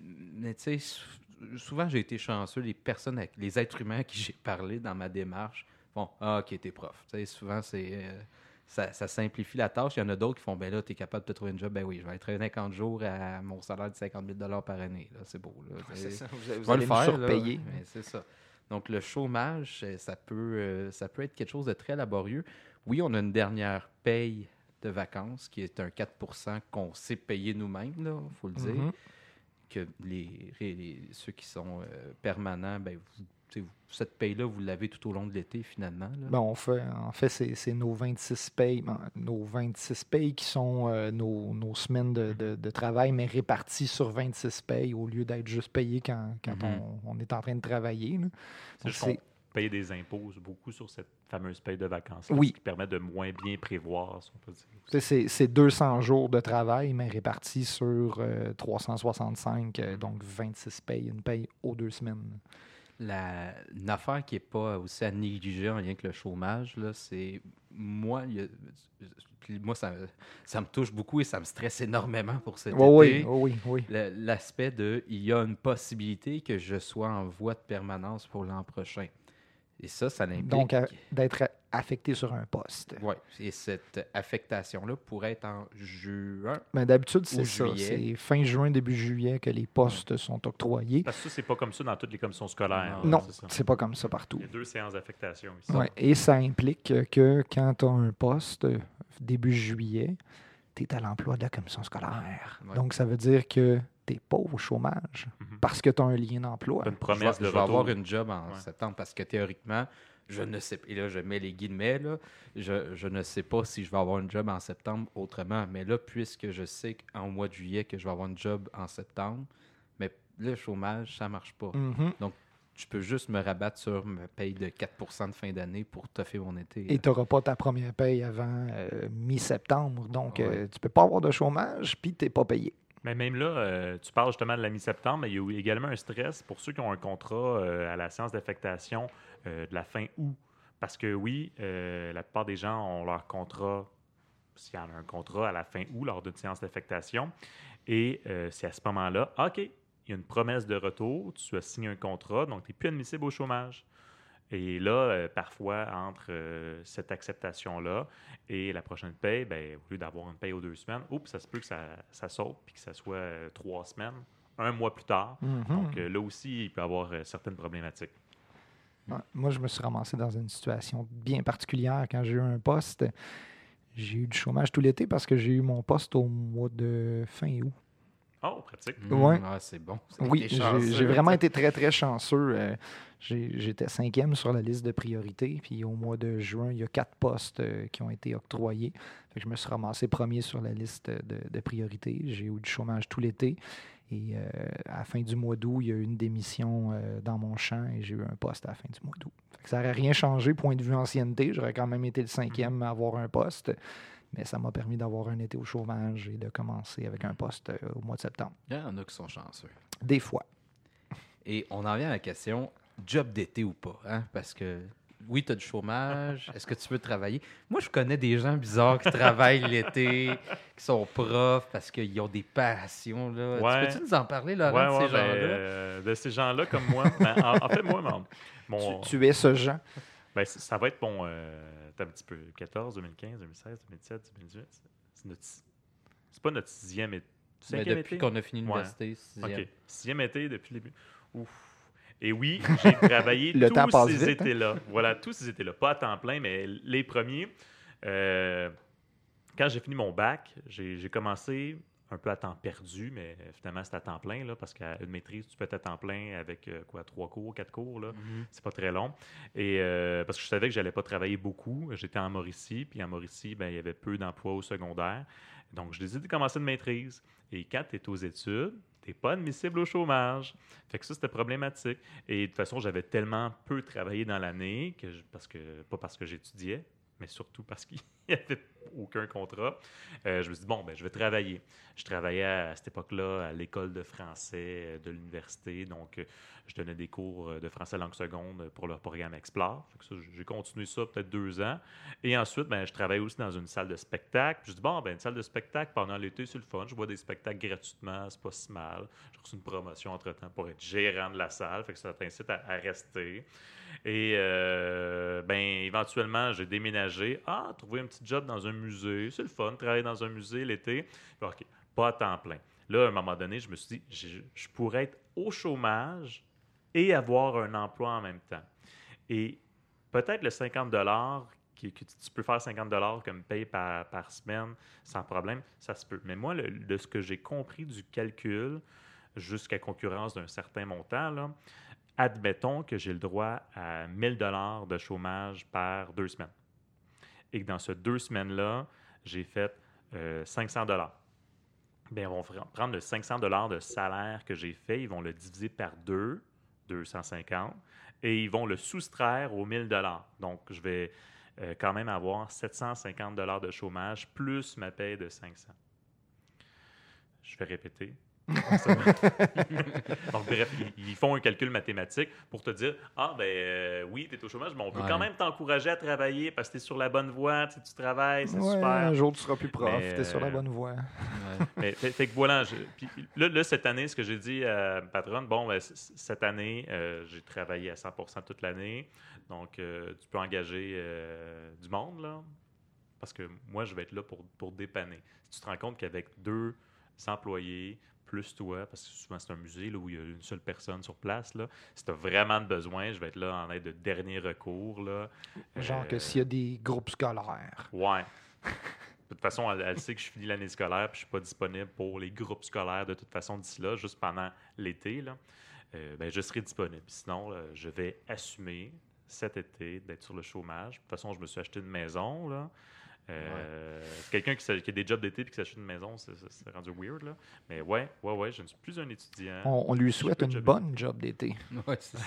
Mais, tu sais, sou- souvent, j'ai été chanceux. Les personnes, avec- les êtres humains à qui j'ai parlé dans ma démarche font Ah, ok, t'es prof. Tu sais, souvent, c'est. euh, ça, ça simplifie la tâche. Il y en a d'autres qui font Ben là, t'es capable de te trouver un job. Ben oui, je vais être 50 jours à mon salaire de 50 000 par année. C'est beau. Là. C'est ça, vous, vous allez le faire. surpayer. là. Mais C'est ça. Donc, le chômage, euh, ça peut, euh, ça peut être quelque chose de très laborieux. Oui, on a une dernière paye de vacances qui est un 4% qu'on sait payer nous-mêmes, il faut le dire. Mhm. Que les, les- ceux qui sont euh, permanents, ben, vous, cette paye-là, vous l'avez tout au long de l'été, finalement. là. Ben, on fait, en fait, c'est c'est nos 26 payes, ben, nos 26 payes qui sont euh, nos, nos semaines de, de- de travail, mais réparties sur 26 payes au lieu d'être juste payé quand, quand Mhm. on, on est en train de travailler. là. Donc, paye des impôts beaucoup sur cette fameuse paye de vacances. Oui. Qui permet de moins bien prévoir, si on peut dire. c'est- c'est c'est 200 jours de travail, mais répartis sur euh, 365, euh, donc 26 payes, une paye aux deux semaines. La, une affaire qui n'est pas aussi à négliger en lien avec le chômage, là, c'est moi, il y a- puis moi ça, ça me touche beaucoup et ça me stresse énormément pour cet Oui, été. oui, oui, oui. L'aspect de il y a une possibilité que je sois en voie de permanence pour l'an prochain. Et ça, ça l'implique. Donc, à- d'être affecté sur un poste. Ouais, et cette affectation-là pourrait être en juin. Mais d'habitude, Ou c'est ça. juillet. C'est fin juin, début juillet que les postes sont octroyés. Parce que ça, c'est pas comme ça dans toutes les commissions scolaires. Non. Non, c'est pas comme ça partout. Il y a deux séances d'affectation ici. Ouais, Et ça implique que quand tu as un poste euh, début juillet, tu es à l'emploi de la commission scolaire. Ouais. Donc, ça veut dire que tu n'es pas au chômage Mhm. parce que tu as un lien d'emploi. Une Je vais, promesse je de vais retour. avoir une job en Ouais. septembre parce que théoriquement, je ne sais pas. Et là, je mets les guillemets, là, je, je ne sais pas si je vais avoir une job en septembre autrement. Mais là, puisque je sais qu'en mois de juillet que je vais avoir une job en septembre, mais le chômage, ça marche pas. Mhm. Je peux juste me rabattre sur ma paye de 4% de fin d'année pour toffer mon été. Et tu n'auras pas ta première paye avant euh, mi-septembre. Donc, Ouais. euh, tu peux pas avoir de chômage, puis tu n'es pas payé. Mais même là, euh, tu parles justement de la mi-septembre, mais il y a également un stress pour ceux qui ont un contrat euh, à la séance d'affectation euh, de la fin août. Parce que oui, la plupart des gens ont leur contrat, s'il y en a un contrat à la fin août lors d'une séance d'affectation. Et c'est à ce moment-là, OK, il y a une promesse de retour, tu as signé un contrat, donc tu n'es plus admissible au chômage. Et là, euh, parfois, entre euh, cette acceptation-là et la prochaine paye, ben, au lieu d'avoir une paye aux deux semaines, oups, ça se peut que ça, ça saute puis que ça soit euh, trois semaines. un mois plus tard. Mhm. Donc là aussi, il peut y avoir certaines problématiques. Ouais, Moi, je me suis ramassé dans une situation bien particulière quand j'ai eu un poste. J'ai eu du chômage tout l'été parce que j'ai eu mon poste au mois de fin août. Oh, pratique. Mm, Ouais. ah, c'est bon. Oui, j'ai vraiment été très, très chanceux. Euh, J'étais cinquième sur la liste de priorité. Puis au mois de juin, il y a quatre postes euh, qui ont été octroyés. Fait que je me suis ramassé premier sur la liste de, de priorité. J'ai eu du chômage tout l'été. Et euh, à la fin du mois d'août, il y a eu une démission euh, dans mon champ et j'ai eu un poste à la fin du mois d'août. Fait que Ça n'aurait rien changé, point de vue ancienneté. J'aurais quand même été le cinquième à avoir un poste. Mais ça m'a permis d'avoir un été au chômage et de commencer avec un poste euh, au mois de septembre. Il y en a qui sont chanceux. Des fois. Et on en vient à la question job d'été ou pas. Hein? Parce que oui, tu as du chômage. Est-ce que tu veux travailler? Moi, je connais des gens bizarres qui travaillent l'été, qui sont profs parce qu'ils ont des passions. Là. Ouais. Tu peux-tu nous en parler, Laurent, Ouais, de ouais, ces ben, gens-là? euh, de ces gens-là comme moi? Ben, en, en fait, moi, mon, Tu, tu es ce Jean. Ben, ça va être mon. Euh, attends un petit peu. 14, 2015, 2016, 2017, 2018. C'est- notre. C'est pas notre sixième et. Cinquième depuis qu'on a fini l'université, sixième. OK. Sixième été depuis le début. Ouf. Et oui, j'ai travaillé Le tous ces hein? étés-là. Voilà, tous ces étés-là. Pas à temps plein, mais les premiers. euh, quand j'ai fini mon bac, j'ai commencé un peu à temps perdu, mais finalement, c'était à temps plein, là, parce qu'à une maîtrise, tu peux être à temps plein avec euh, quoi, trois cours, quatre cours, là. Mhm. C'est pas très long. Et euh, parce que je savais que j'allais pas travailler beaucoup. J'étais en Mauricie, puis en Mauricie, ben, il y avait peu d'emplois au secondaire. Donc, je décidé de commencer une maîtrise. Et quand tu es aux études, tu n'es pas admissible au chômage. Fait que ça, c'était problématique. Et de toute façon, j'avais tellement peu travaillé dans l'année, que je- parce que, pas parce que j'étudiais, mais surtout parce qu'il n'y avait aucun contrat. Euh, je me suis dit, bon, ben, je vais travailler. Je travaillais à, cette époque-là à l'école de français euh, de l'université. Donc, euh, je donnais des cours de français langue seconde pour leur programme Explore. J'ai continué ça peut-être deux ans. Et ensuite, ben, je travaillais aussi dans une salle de spectacle. Puis je dis, bon, ben, une salle de spectacle pendant l'été, c'est le fun. Je vois des spectacles gratuitement, c'est pas si mal. J'ai reçu une promotion entre-temps pour être gérant de la salle. Ça t'incite à, à rester. Et euh, ben, éventuellement, j'ai déménagé. Ah, trouver un petit job dans un musée, c'est le fun, travailler dans un musée l'été. OK, pas à temps plein. Là, à un moment donné, je me suis dit, je, pourrais être au chômage et avoir un emploi en même temps. Et peut-être le 50 qui, que tu peux faire 50 comme paye par, par semaine sans problème, ça se peut. Mais moi, de ce que j'ai compris du calcul, jusqu'à concurrence d'un certain montant, là, admettons que j'ai le droit à 1000 dollars de chômage par deux semaines. Et que dans ces deux semaines-là, j'ai fait euh, 500 dollars. Bien, ils vont fr- prendre le 500 dollars de salaire que j'ai fait, ils vont le diviser par deux, 250, et ils vont le soustraire aux 1000 dollars. Donc, je vais euh, quand même avoir 750 dollars de chômage plus ma paie de 500. Je vais répéter. Donc, bref, ils, ils font un calcul mathématique pour te dire Ah, ben euh, oui, tu es au chômage, mais on peut Ouais. quand même t'encourager à travailler parce que tu es sur la bonne voie, tu sais, tu travailles, c'est Ouais, super. un jour, tu seras plus prof. Tu es sur la euh, bonne voie. Ouais. Mais fait, fait que voilà, je- puis là, là, cette année, ce que j'ai dit à ma patronne, bon, ben, cette année, euh, j'ai travaillé à 100% toute l'année. Donc, euh, tu peux engager euh, du monde, là. Parce que moi, je vais être là pour, pour dépanner. Si tu te rends compte qu'avec deux employés, plus toi, parce que souvent c'est un musée là, où il y a une seule personne sur place, là, si tu as vraiment besoin, je vais être là en aide de dernier recours. Là. Genre que Euh, s'il y a des groupes scolaires. Ouais. De toute façon, elle, elle sait que je finis l'année scolaire puis je suis pas disponible pour les groupes scolaires de toute façon d'ici là, juste pendant l'été. Là. Euh, ben, je serai disponible. Sinon, là, je vais assumer cet été d'être sur le chômage. De toute façon, je me suis acheté une maison. Là. Euh, Quelqu'un qui, a des jobs d'été et qui s'achète une maison, c'est- rendu weird. Là. Mais ouais, ouais, ouais, je ne suis plus un étudiant. On, on lui souhaite une job bonne job d'été. Ouais, c'est ça.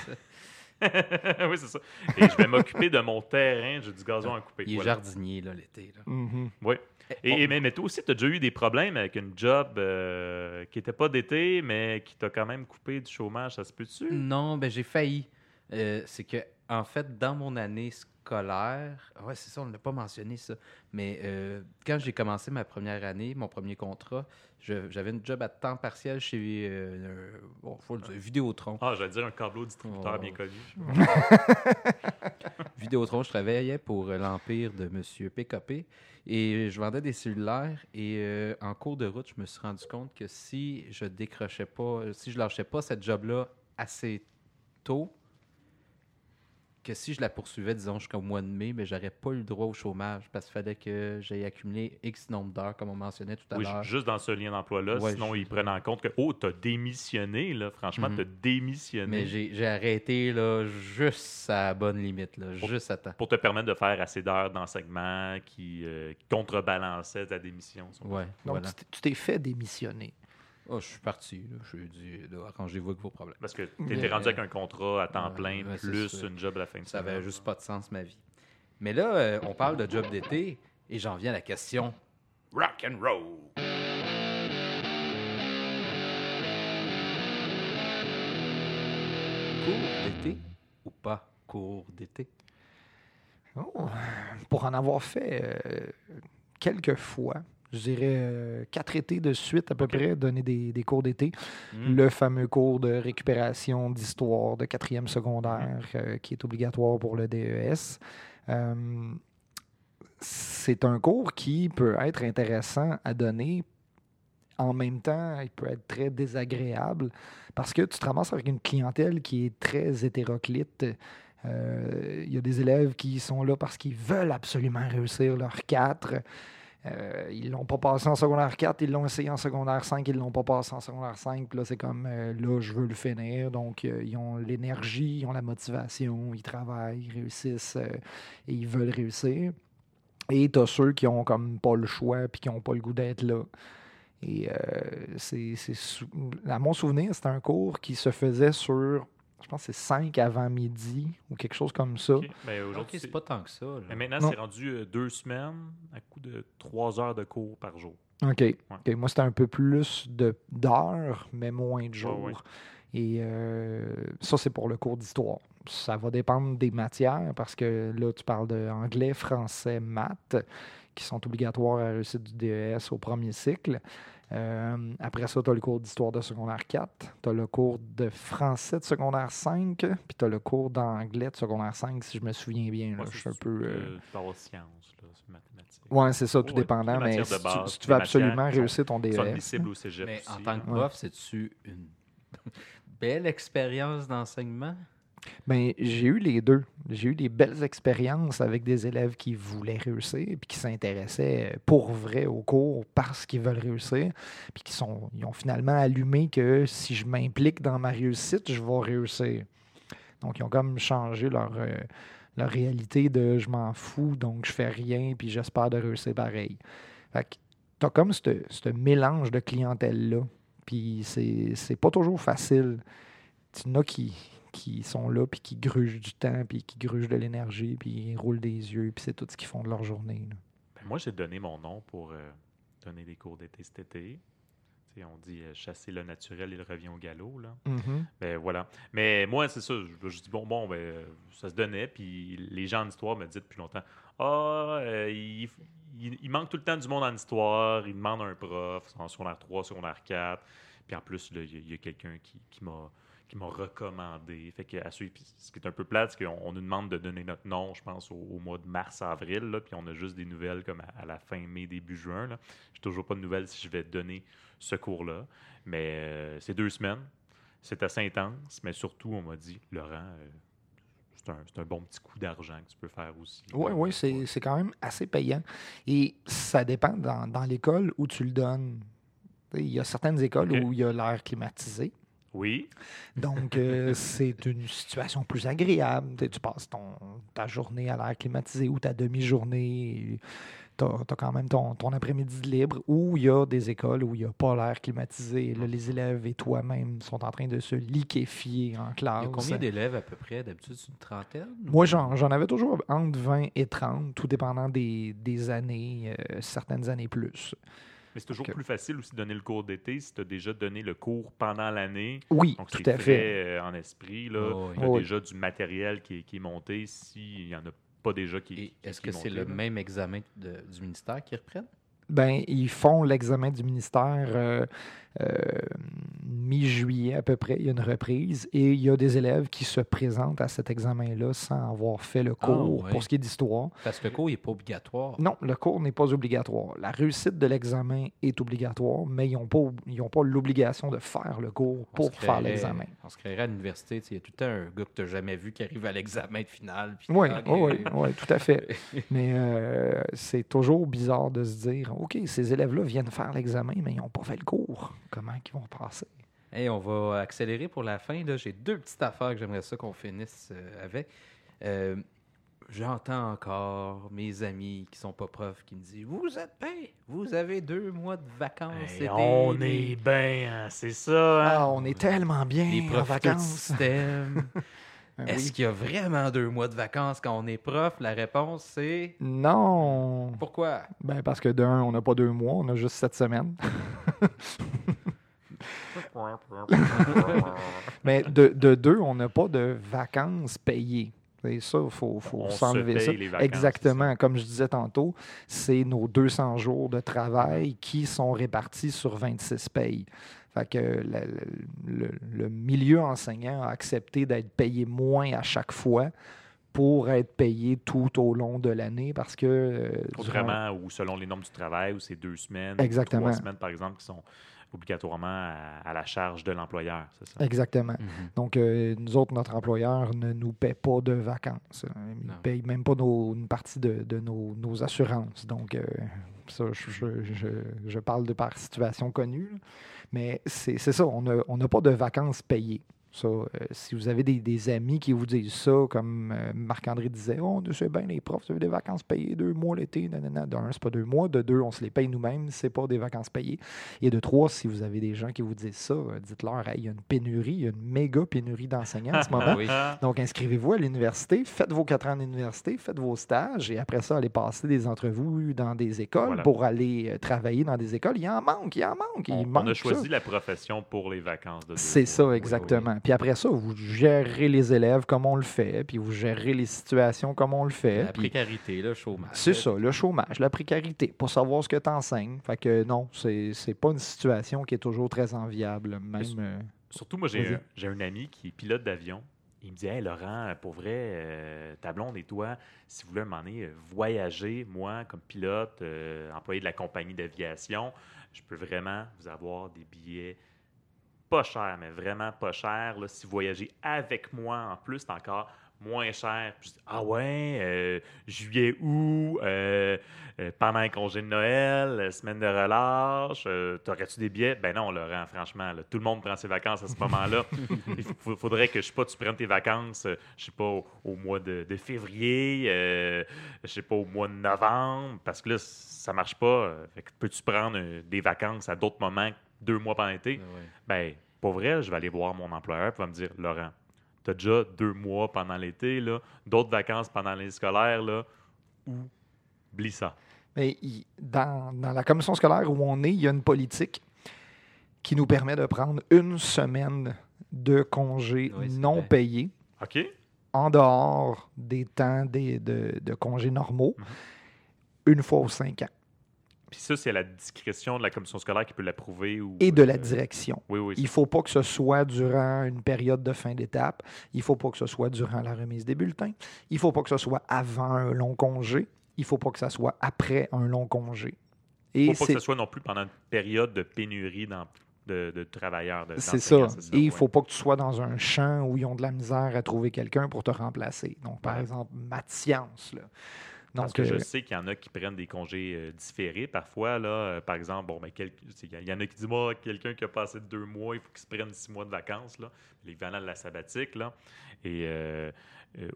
oui, c'est ça. Et je vais m'occuper de mon terrain. J'ai du gazon à couper. Il est Voilà. jardinier, là, l'été. Mhm. Oui. Et, et- mais, mais toi aussi, tu as déjà eu des problèmes avec une job euh, qui n'était pas d'été, mais qui t'a quand même coupé du chômage, ça se peut-tu? Non, ben j'ai failli. Euh, c'est que, en fait, dans mon année scolaire, ouais, c'est ça, on ne l'a pas mentionné ça, mais euh, quand j'ai commencé ma première année, mon premier contrat, j'avais une job à temps partiel chez, euh, un- bon, faut le dire, Vidéotron. Ah, j'allais dire un câbleau distributeur Oh. bien connu. Vidéotron, je travaillais pour euh, l'empire de Monsieur PKP et je vendais des cellulaires. Et euh, en cours de route, je me suis rendu compte que si je décrochais pas, si je lâchais pas cette job-là assez tôt, que si je la poursuivais, disons, jusqu'au mois de mai, mais j'aurais pas eu le droit au chômage parce qu'il fallait que j'aie accumulé X nombre d'heures, comme on mentionnait tout à Oui, l'heure. juste dans ce lien d'emploi-là. Ouais, sinon, je- ils prennent en compte que, oh, t'as démissionné, là. Franchement, Mhm. t'as démissionné. Mais j'ai arrêté là, juste à la bonne limite, là, juste à temps. Pour te permettre de faire assez d'heures d'enseignement qui, euh, qui contrebalançaient ta démission. Ouais, Donc, voilà. tu t'es fait démissionner. Oh, je suis parti. là. Je lui ai dit, là, arrangez-vous avec vos problèmes. Parce que Mais- t'étais rendu avec un contrat à temps plein, ouais, plus ça. une job à la fin de Ça semaine. avait juste pas de sens, ma vie. Mais là, euh, on parle de job d'été et j'en viens à la question rock and roll. Cours d'été ou pas cours d'été? Oh, pour en avoir fait euh, quelques fois, je dirais euh, quatre étés de suite à peu près, donner des, des cours d'été. Hmm. Le fameux cours de récupération d'histoire de quatrième secondaire euh, qui est obligatoire pour le DES. Euh, c'est un cours qui peut être intéressant à donner. En même temps, il peut être très désagréable parce que tu te ramasses avec une clientèle qui est très hétéroclite. Euh, Il y a des élèves qui sont là parce qu'ils veulent absolument réussir leur 4. Euh, ils l'ont pas passé en secondaire 4, ils l'ont essayé en secondaire 5, ils l'ont pas passé en secondaire 5. Puis là, c'est comme euh, là, je veux le finir. Donc, euh, ils ont l'énergie, ils ont la motivation, ils travaillent, ils réussissent euh, et ils veulent réussir. Et tu as ceux qui ont comme pas le choix puis qui n'ont pas le goût d'être là. Et c'est, à mon souvenir, c'était un cours qui se faisait sur, je pense que c'est 5 avant midi ou quelque chose comme ça. OK, mais aujourd'hui, c'est pas tant que ça. là. mais maintenant, c'est rendu euh, deux semaines à coup de trois heures de cours par jour. OK. OK. Moi, c'était un peu plus de, d'heures, mais moins de jours. ouais. Et euh, ça, c'est pour le cours d'histoire. Ça va dépendre des matières parce que là, tu parles de anglais, français, maths qui sont obligatoires à la réussite du DES au premier cycle. Euh, après ça, tu as le cours d'histoire de secondaire 4, tu as le cours de français de secondaire 5, puis tu as le cours d'anglais de secondaire 5, si je me souviens bien. là. Ouais, je suis c'est un peu. euh, sciences, mathématiques. Ouais, c'est ça, tout Ouais, dépendant. Mais si tu, si tu veux absolument réussir ton DES, cégep Mais aussi, en tant que Ouais. prof, c'est-tu une belle expérience d'enseignement? Ben, j'ai eu les deux. J'ai eu des belles expériences avec des élèves qui voulaient réussir, puis qui s'intéressaient pour vrai au cours parce qu'ils veulent réussir, puis qui sont, ils ont finalement allumé que si je m'implique dans ma réussite, je vais réussir. Donc, ils ont comme changé leur, euh, leur réalité de je m'en fous, donc je fais rien, puis j'espère de réussir pareil. Fait que t'as comme ce mélange de clientèle-là, puis c'est pas toujours facile. A qui, qui sont là, puis qui grugent du temps, puis qui grugent de l'énergie, puis ils roulent des yeux, puis c'est tout ce qu'ils font de leur journée. là. Ben, moi, j'ai donné mon nom pour euh, donner des cours d'été cet été. On dit euh, chasser le naturel, il revient au galop. Là. Ben voilà. Mais moi, c'est ça. Je, je dis, bon, bon, ben, euh, ça se donnait. Puis les gens en histoire me disent depuis longtemps Ah, euh, il, il- il manque tout le temps du monde en histoire. Il demande un prof en secondaire 3, secondaire 4. Puis en plus, il y a- a, quelqu'un qui, qui m'a qui m'a recommandé. Fait que à suivre. Ce qui est un peu plate, c'est qu'on on nous demande de donner notre nom, je pense, au, au mois de mars-avril. Puis on a juste des nouvelles comme à, à la fin mai, début juin. Je n'ai toujours pas de nouvelles si je vais donner ce cours-là. Mais euh, c'est deux semaines. C'est assez intense, mais surtout, on m'a dit, Laurent, euh, c'est un, bon petit coup d'argent que tu peux faire aussi. Oui, oui, c'est quand même assez payant. Et ça dépend dans, dans l'école où tu le donnes. Il y a certaines écoles où il y a l'air climatisé. Oui, Donc, euh, c'est une situation plus agréable. Tu sais, Tu passes ton, ta journée à l'air climatisé ou ta demi-journée. Tu as, quand même ton, ton après-midi libre. Ou il y a des écoles où il n'y a pas l'air climatisé. Là, les élèves et toi-même sont en train de se liquéfier en Il classe. y a combien d'élèves à peu près? D'habitude, une trentaine? Moi, j'en j'en avais toujours entre 20 et 30, tout dépendant des, des années, euh, certaines années plus. Mais c'est toujours plus facile aussi de donner le cours d'été si tu as déjà donné le cours pendant l'année. Oui, Donc, tout c'est à fait. frais euh, en esprit. Là. Oh, oui. Tu as Oui. déjà du matériel qui est, qui est monté s'il n'y en a pas déjà qui, Et qui- est-ce qui que est c'est le là. même examen de- du ministère qui reprennent? Ben, ils font l'examen du ministère euh, euh, mi-juillet à peu près, il y a une reprise et il y a des élèves qui se présentent à cet examen-là sans avoir fait le Ah, cours pour ce qui est d'histoire. Parce que le cours n'est pas obligatoire. Non, le cours n'est pas obligatoire. La réussite de l'examen est obligatoire, mais ils n'ont pas, ils ont pas l'obligation de faire le cours On pour faire l'examen. On se créerait à l'université. Il y a tout le temps un gars que tu n'as jamais vu qui arrive à l'examen de finale. puis Oui, oui, oui, tout à fait. Mais euh, c'est toujours bizarre de se dire OK, ces élèves-là viennent faire l'examen, mais ils n'ont pas fait le cours. Comment ils vont passer? Hey, on va accélérer pour la fin. là. J'ai deux petites affaires que j'aimerais ça qu'on finisse euh, avec. Euh, J'entends encore mes amis qui sont pas profs qui me disent Vous êtes bien, vous avez deux mois de vacances. Hey, on les- est bien, hein, c'est ça. hein? Ah, on est tellement bien les en profs le vacances. système. Ben Est-ce oui. qu'il y a vraiment deux mois de vacances quand on est prof? La réponse, c'est Non. pourquoi? Ben, parce que d'un, on n'a pas deux mois, on a juste sept semaines. Mais de, de deux, on n'a pas de vacances payées. C'est ça, il faut, s'enlever ça. vacances, Exactement. Comme je disais tantôt, c'est nos 200 jours de travail qui sont répartis sur 26 payes. Fait que le, le- le milieu enseignant a accepté d'être payé moins à chaque fois pour être payé tout au long de l'année parce que... euh, durant- Autrement, ou selon les normes du travail, où c'est deux semaines, Exactement. ou trois semaines, par exemple, qui sont obligatoirement à, à la charge de l'employeur. C'est ça? Exactement. Mhm. Donc, euh, nous autres, notre employeur ne nous paie pas de vacances. Il ne paye même pas nos- une partie de, de nos, nos assurances. Donc, euh, ça, je, je- je- je parle de par situation connue. Mais c'est ça, on n'a on n'a pas de vacances payées. Ça, euh, si vous avez des, des amis qui vous disent ça, comme euh, Marc-André disait, oh, on sait bien les profs, vous avez des vacances payées, deux mois l'été, nanana. De un, c'est pas deux mois. De deux, on se les paye nous-mêmes, c'est pas des vacances payées. Et de trois, si vous avez des gens qui vous disent ça, euh, dites-leur, Hey, il y a une pénurie, il y a une méga pénurie d'enseignants en ce moment. Oui. Donc, inscrivez-vous à l'université, faites vos quatre ans d'université, faites vos stages et après ça, allez passer des entrevues dans des écoles Voilà. pour aller travailler dans des écoles. Il en manque, il en manque, il On, on manque a ça. choisi la profession pour les vacances. de C'est ça, Oui, exactement. Puis après ça, vous gérez les élèves comme on le fait, puis vous gérez les situations comme on le fait. La puis précarité, le chômage. c'est ça, le chômage, la précarité, pour savoir ce que tu enseignes. Fait que non, c'est c'est pas une situation qui est toujours très enviable, même. euh, Surtout, moi, j'ai un, j'ai un ami qui est pilote d'avion. Il me dit Hey Laurent, pour vrai, euh, ta blonde et toi, si vous voulez donné euh, voyager, moi, comme pilote, euh, employé de la compagnie d'aviation, je peux vraiment vous avoir des billets pas chers, mais vraiment pas chers. Là, si vous voyagez avec moi, en plus, c'est encore moins cher. Puis ah ouais, euh, juillet, août, euh, euh, pendant les congés de Noël, semaine de relâche, t'aurais-tu des billets? Ben non, Laurent, franchement, là, tout le monde prend ses vacances à ce moment-là. Il faudrait que, je sais pas, tu prennes tes vacances, je sais pas, au, au mois de, de février, je sais pas, au mois de novembre, parce que là, ça marche pas. Peux-tu prendre des vacances à d'autres moments, deux mois pendant l'été? Ah ouais. Ben, pour vrai, je vais aller voir mon employeur et va me dire Laurent, tu as déjà deux mois pendant l'été, là, d'autres vacances pendant l'année scolaire, là, oublie ça. Mais dans, dans la commission scolaire où on est, il y a une politique qui nous permet de prendre une semaine de congés Oui, non vrai. payés OK? en dehors des temps des- de, de congés normaux, Mhm. une fois aux cinq ans, Puis ça, c'est à la discrétion de la commission scolaire qui peut l'approuver. ou et de la euh, direction. Oui, oui. Il ne faut pas que ce soit durant une période de fin d'étape. Il ne faut pas que ce soit durant la remise des bulletins. Il ne faut pas que ce soit avant un long congé. Il ne faut pas que ce soit après un long congé. Il Et faut pas que ce soit non plus pendant une période de pénurie d'em- de, de travailleurs. de- c'est ça. d'enseignants, Et il ne ouais. faut pas que tu sois dans un champ où ils ont de la misère à trouver quelqu'un pour te remplacer. Donc, par Ouais. exemple, maths sciences. Là. Parce que je euh, sais qu'il y en a qui prennent des congés euh, différés parfois. Là, Euh, par exemple, bon, ben, il y en a qui disent Moi, quelqu'un qui a passé deux mois, il faut qu'il se prenne six mois de vacances, là, l'équivalent de la sabbatique. Là. Et euh,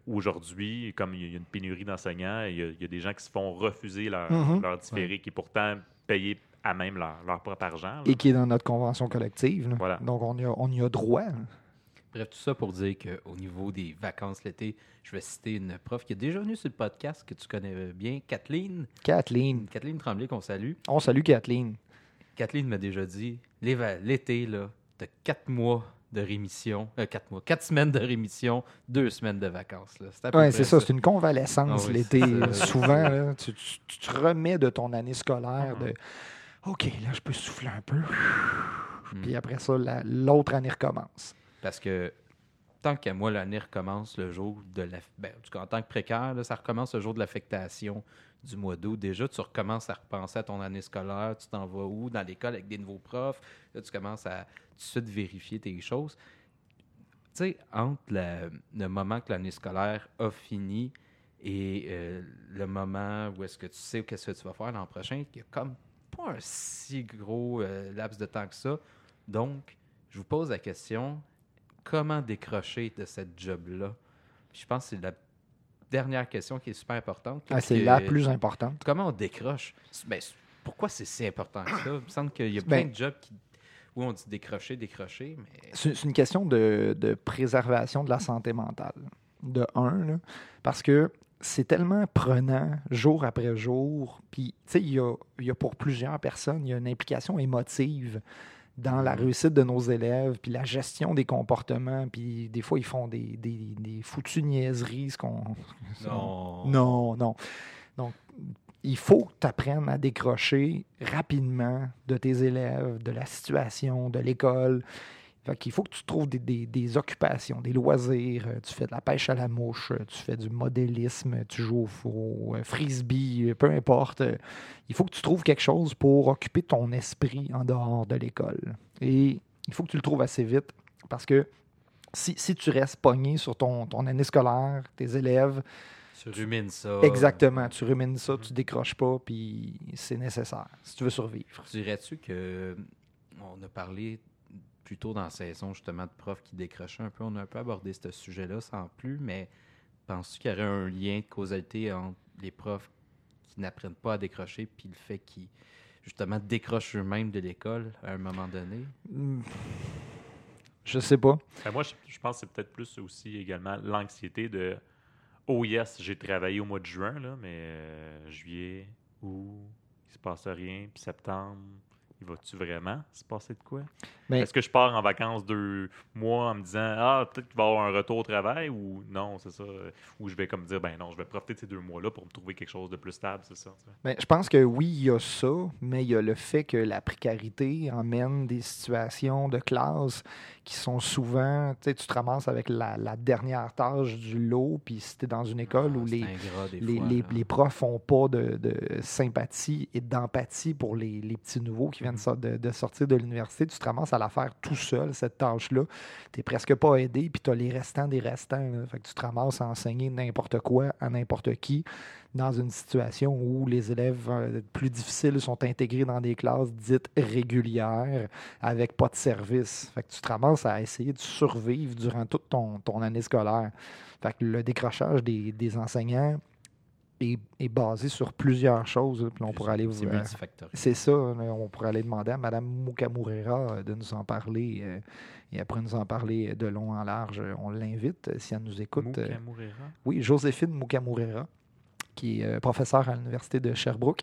aujourd'hui, comme il y a une pénurie d'enseignants, il y, a, il y a des gens qui se font refuser leur, Mhm. leur différé, qui est pourtant payé à même leur, leur propre argent. là. et qui est dans notre convention collective. Voilà. Donc, on y a, on y a droit. Bref, tout ça pour dire qu'au niveau des vacances l'été, je vais citer une prof qui est déjà venue sur le podcast que tu connais bien, Kathleen. Kathleen. Kathleen Tremblay, qu'on salue. On salue Kathleen. Kathleen m'a déjà dit l'été, là, t'as quatre mois de rémission. euh, quatre mois. Quatre semaines de rémission, deux semaines de vacances. Oui, c'est ça, c'est une convalescence Ah oui, l'été. euh. Souvent, là, tu, tu- tu te remets de ton année scolaire de OK, là, je peux souffler un peu. Mm. Puis après ça, la- l'autre année recommence. Parce que tant qu'à moi, l'année recommence le jour de la. Ben, en tant que précaire, ça recommence le jour de l'affectation du mois d'août. Déjà, tu recommences à repenser à ton année scolaire. Tu t'en vas où? Dans l'école avec des nouveaux profs. Là, tu commences à tout de suite vérifier tes choses. Tu sais, entre le moment que l'année scolaire a fini et euh, le moment où est-ce que tu sais qu'est-ce que tu vas faire l'an prochain, il y a comme pas un si gros euh, laps de temps que ça. Donc, je vous pose la question comment décrocher de cette job-là Je pense que c'est la dernière question qui est super importante. Ah, c'est la plus importante. Comment on décroche? Ben, Pourquoi c'est si important que ça? Il me semble qu'il y a Ben- plein de jobs qui, où on dit décrocher, décrocher, mais C'est une question de, de préservation de la santé mentale. De un, là, parce que c'est tellement prenant jour après jour. Puis, tu sais, il y a, y a pour plusieurs personnes, il y a une implication émotive dans la réussite de nos élèves, puis la gestion des comportements. Puis, des fois, ils font des, des, des foutues niaiseries. Ce qu'on, non. non, non. Donc, il faut que tu apprennes à décrocher rapidement de tes élèves, de la situation, de l'école. Fait qu'il faut que tu trouves des, des- des occupations, des loisirs. Euh, Tu fais de la pêche à la mouche, euh, tu fais du modélisme, tu joues au, euh, frisbee, peu importe. Il faut que tu trouves quelque chose pour occuper ton esprit en dehors de l'école. Et il faut que tu le trouves assez vite parce que si, si tu restes pogné sur ton, ton année scolaire, tes élèves, Tu rumines ça. Exactement. Tu rumines ça, tu décroches pas, puis c'est nécessaire si tu veux survivre. Dirais-tu que on a parlé plus tôt dans la saison justement de profs qui décrochaient un peu. On a un peu abordé ce sujet-là sans plus, mais penses-tu qu'il y aurait un lien de causalité entre les profs qui n'apprennent pas à décrocher puis le fait qu'ils justement décrochent eux-mêmes de l'école à un moment donné? Je sais pas. Ben, moi, je, je pense que c'est peut-être plus aussi également l'anxiété de Oh yes, j'ai travaillé au mois de juin, là, mais euh, juillet, août, il se passe rien, puis septembre, il va-tu vraiment se passer de quoi? Mais- Est-ce que je pars en vacances deux mois en me disant Ah, peut-être qu'il va y avoir un retour au travail ou non, c'est ça? Ou je vais comme dire Ben non, je vais profiter de ces deux mois-là pour me trouver quelque chose de plus stable, c'est ça? Ben, je pense que oui, il y a ça, mais il y a le fait que la précarité emmène des situations de classe qui sont souvent, tu sais, tu te ramasses avec la, la dernière tâche du lot, puis si tu es dans une école Ah, où c'est les, les, fois, les- là. les profs n'ont pas de, de sympathie et d'empathie pour les, les petits nouveaux qui viennent De, sortir de l'université. Tu te ramasses à la faire tout seul, cette tâche-là. Tu n'es presque pas aidé, puis tu as les restants des restants. Fait que tu te ramasses à enseigner n'importe quoi à n'importe qui dans une situation où les élèves euh, plus difficiles sont intégrés dans des classes dites régulières avec pas de service. Fait que tu te ramasses à essayer de survivre durant toute ton, ton année scolaire. Fait que le décrochage des, des enseignants est, est basé sur plusieurs choses. Puis on pourrait aller C'est euh, c'est ça, là, on pourrait aller demander à Mme Mukamurera euh, de nous en parler euh, et après nous en parler de long en large. On l'invite si elle nous écoute. Mukamurera? oui, Joséphine Mukamurera, qui est euh, professeure à l'Université de Sherbrooke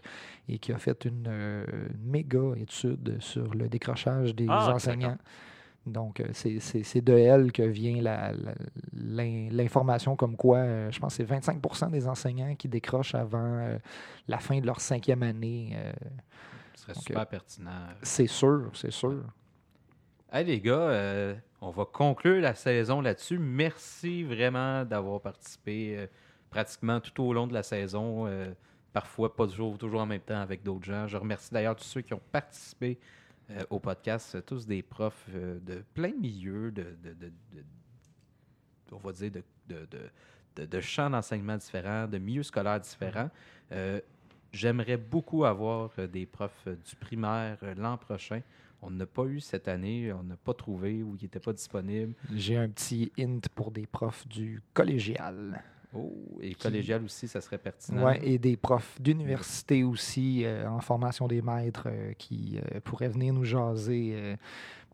et qui a fait une, euh, une méga étude sur le décrochage des Ah, enseignants. Donc, euh, c'est- de elle que vient l'information comme quoi, euh, je pense que c'est 25% des enseignants qui décrochent avant euh, la fin de leur cinquième année. euh, Ce serait Donc, super pertinent. c'est sûr, c'est sûr. Hey les gars, on va conclure la saison là-dessus. Merci vraiment d'avoir participé pratiquement tout au long de la saison. parfois pas toujours, toujours en même temps avec d'autres gens. Je remercie d'ailleurs tous ceux qui ont participé euh, au podcast, euh, tous des profs euh, de plein de milieux, de, de- de- de- on va dire de, champs d'enseignement différents, de milieux scolaires différents. Euh, J'aimerais beaucoup avoir des profs du primaire l'an prochain. On n'a pas eu cette année, on n'a pas trouvé ou qui n'était pas disponible. J'ai un petit hint pour des profs du collégial. Oh, et collégial aussi, ça serait pertinent. Ouais, et des profs d'université aussi euh, en formation des maîtres euh, qui euh, pourraient venir nous jaser euh,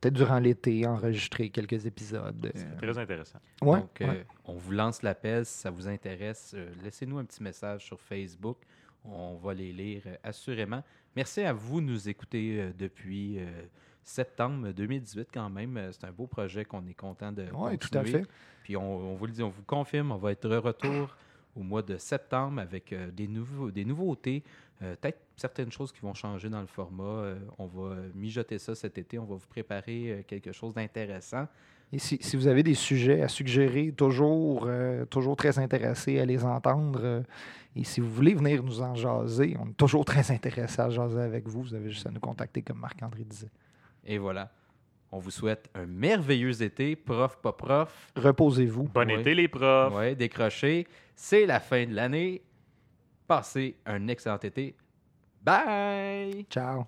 peut-être durant l'été, enregistrer quelques épisodes. C'est euh. très intéressant. Ouais, Donc, euh, ouais. on vous lance l'appel si ça vous intéresse. euh, Laissez-nous un petit message sur Facebook. On va les lire euh, assurément. Merci à vous de nous écouter euh, depuis euh, septembre 2018 quand même. Euh, C'est un beau projet qu'on est content de Ouais, tout à fait. Puis on, on vous le dit, on vous confirme, on va être de retour au mois de septembre avec euh, des, nouveaux, des nouveautés, euh, peut-être certaines choses qui vont changer dans le format. Euh, on va mijoter ça cet été. On va vous préparer quelque chose d'intéressant. Et si, si vous avez des sujets à suggérer, toujours, toujours très intéressé à les entendre. et si vous voulez venir nous en jaser, on est toujours très intéressé à jaser avec vous. Vous avez juste à nous contacter, comme Marc-André disait. Et voilà. On vous souhaite un merveilleux été, prof, pas prof. Reposez-vous. Bon Ouais. été, les profs. Ouais, décroché. C'est la fin de l'année. Passez un excellent été. Bye! Ciao.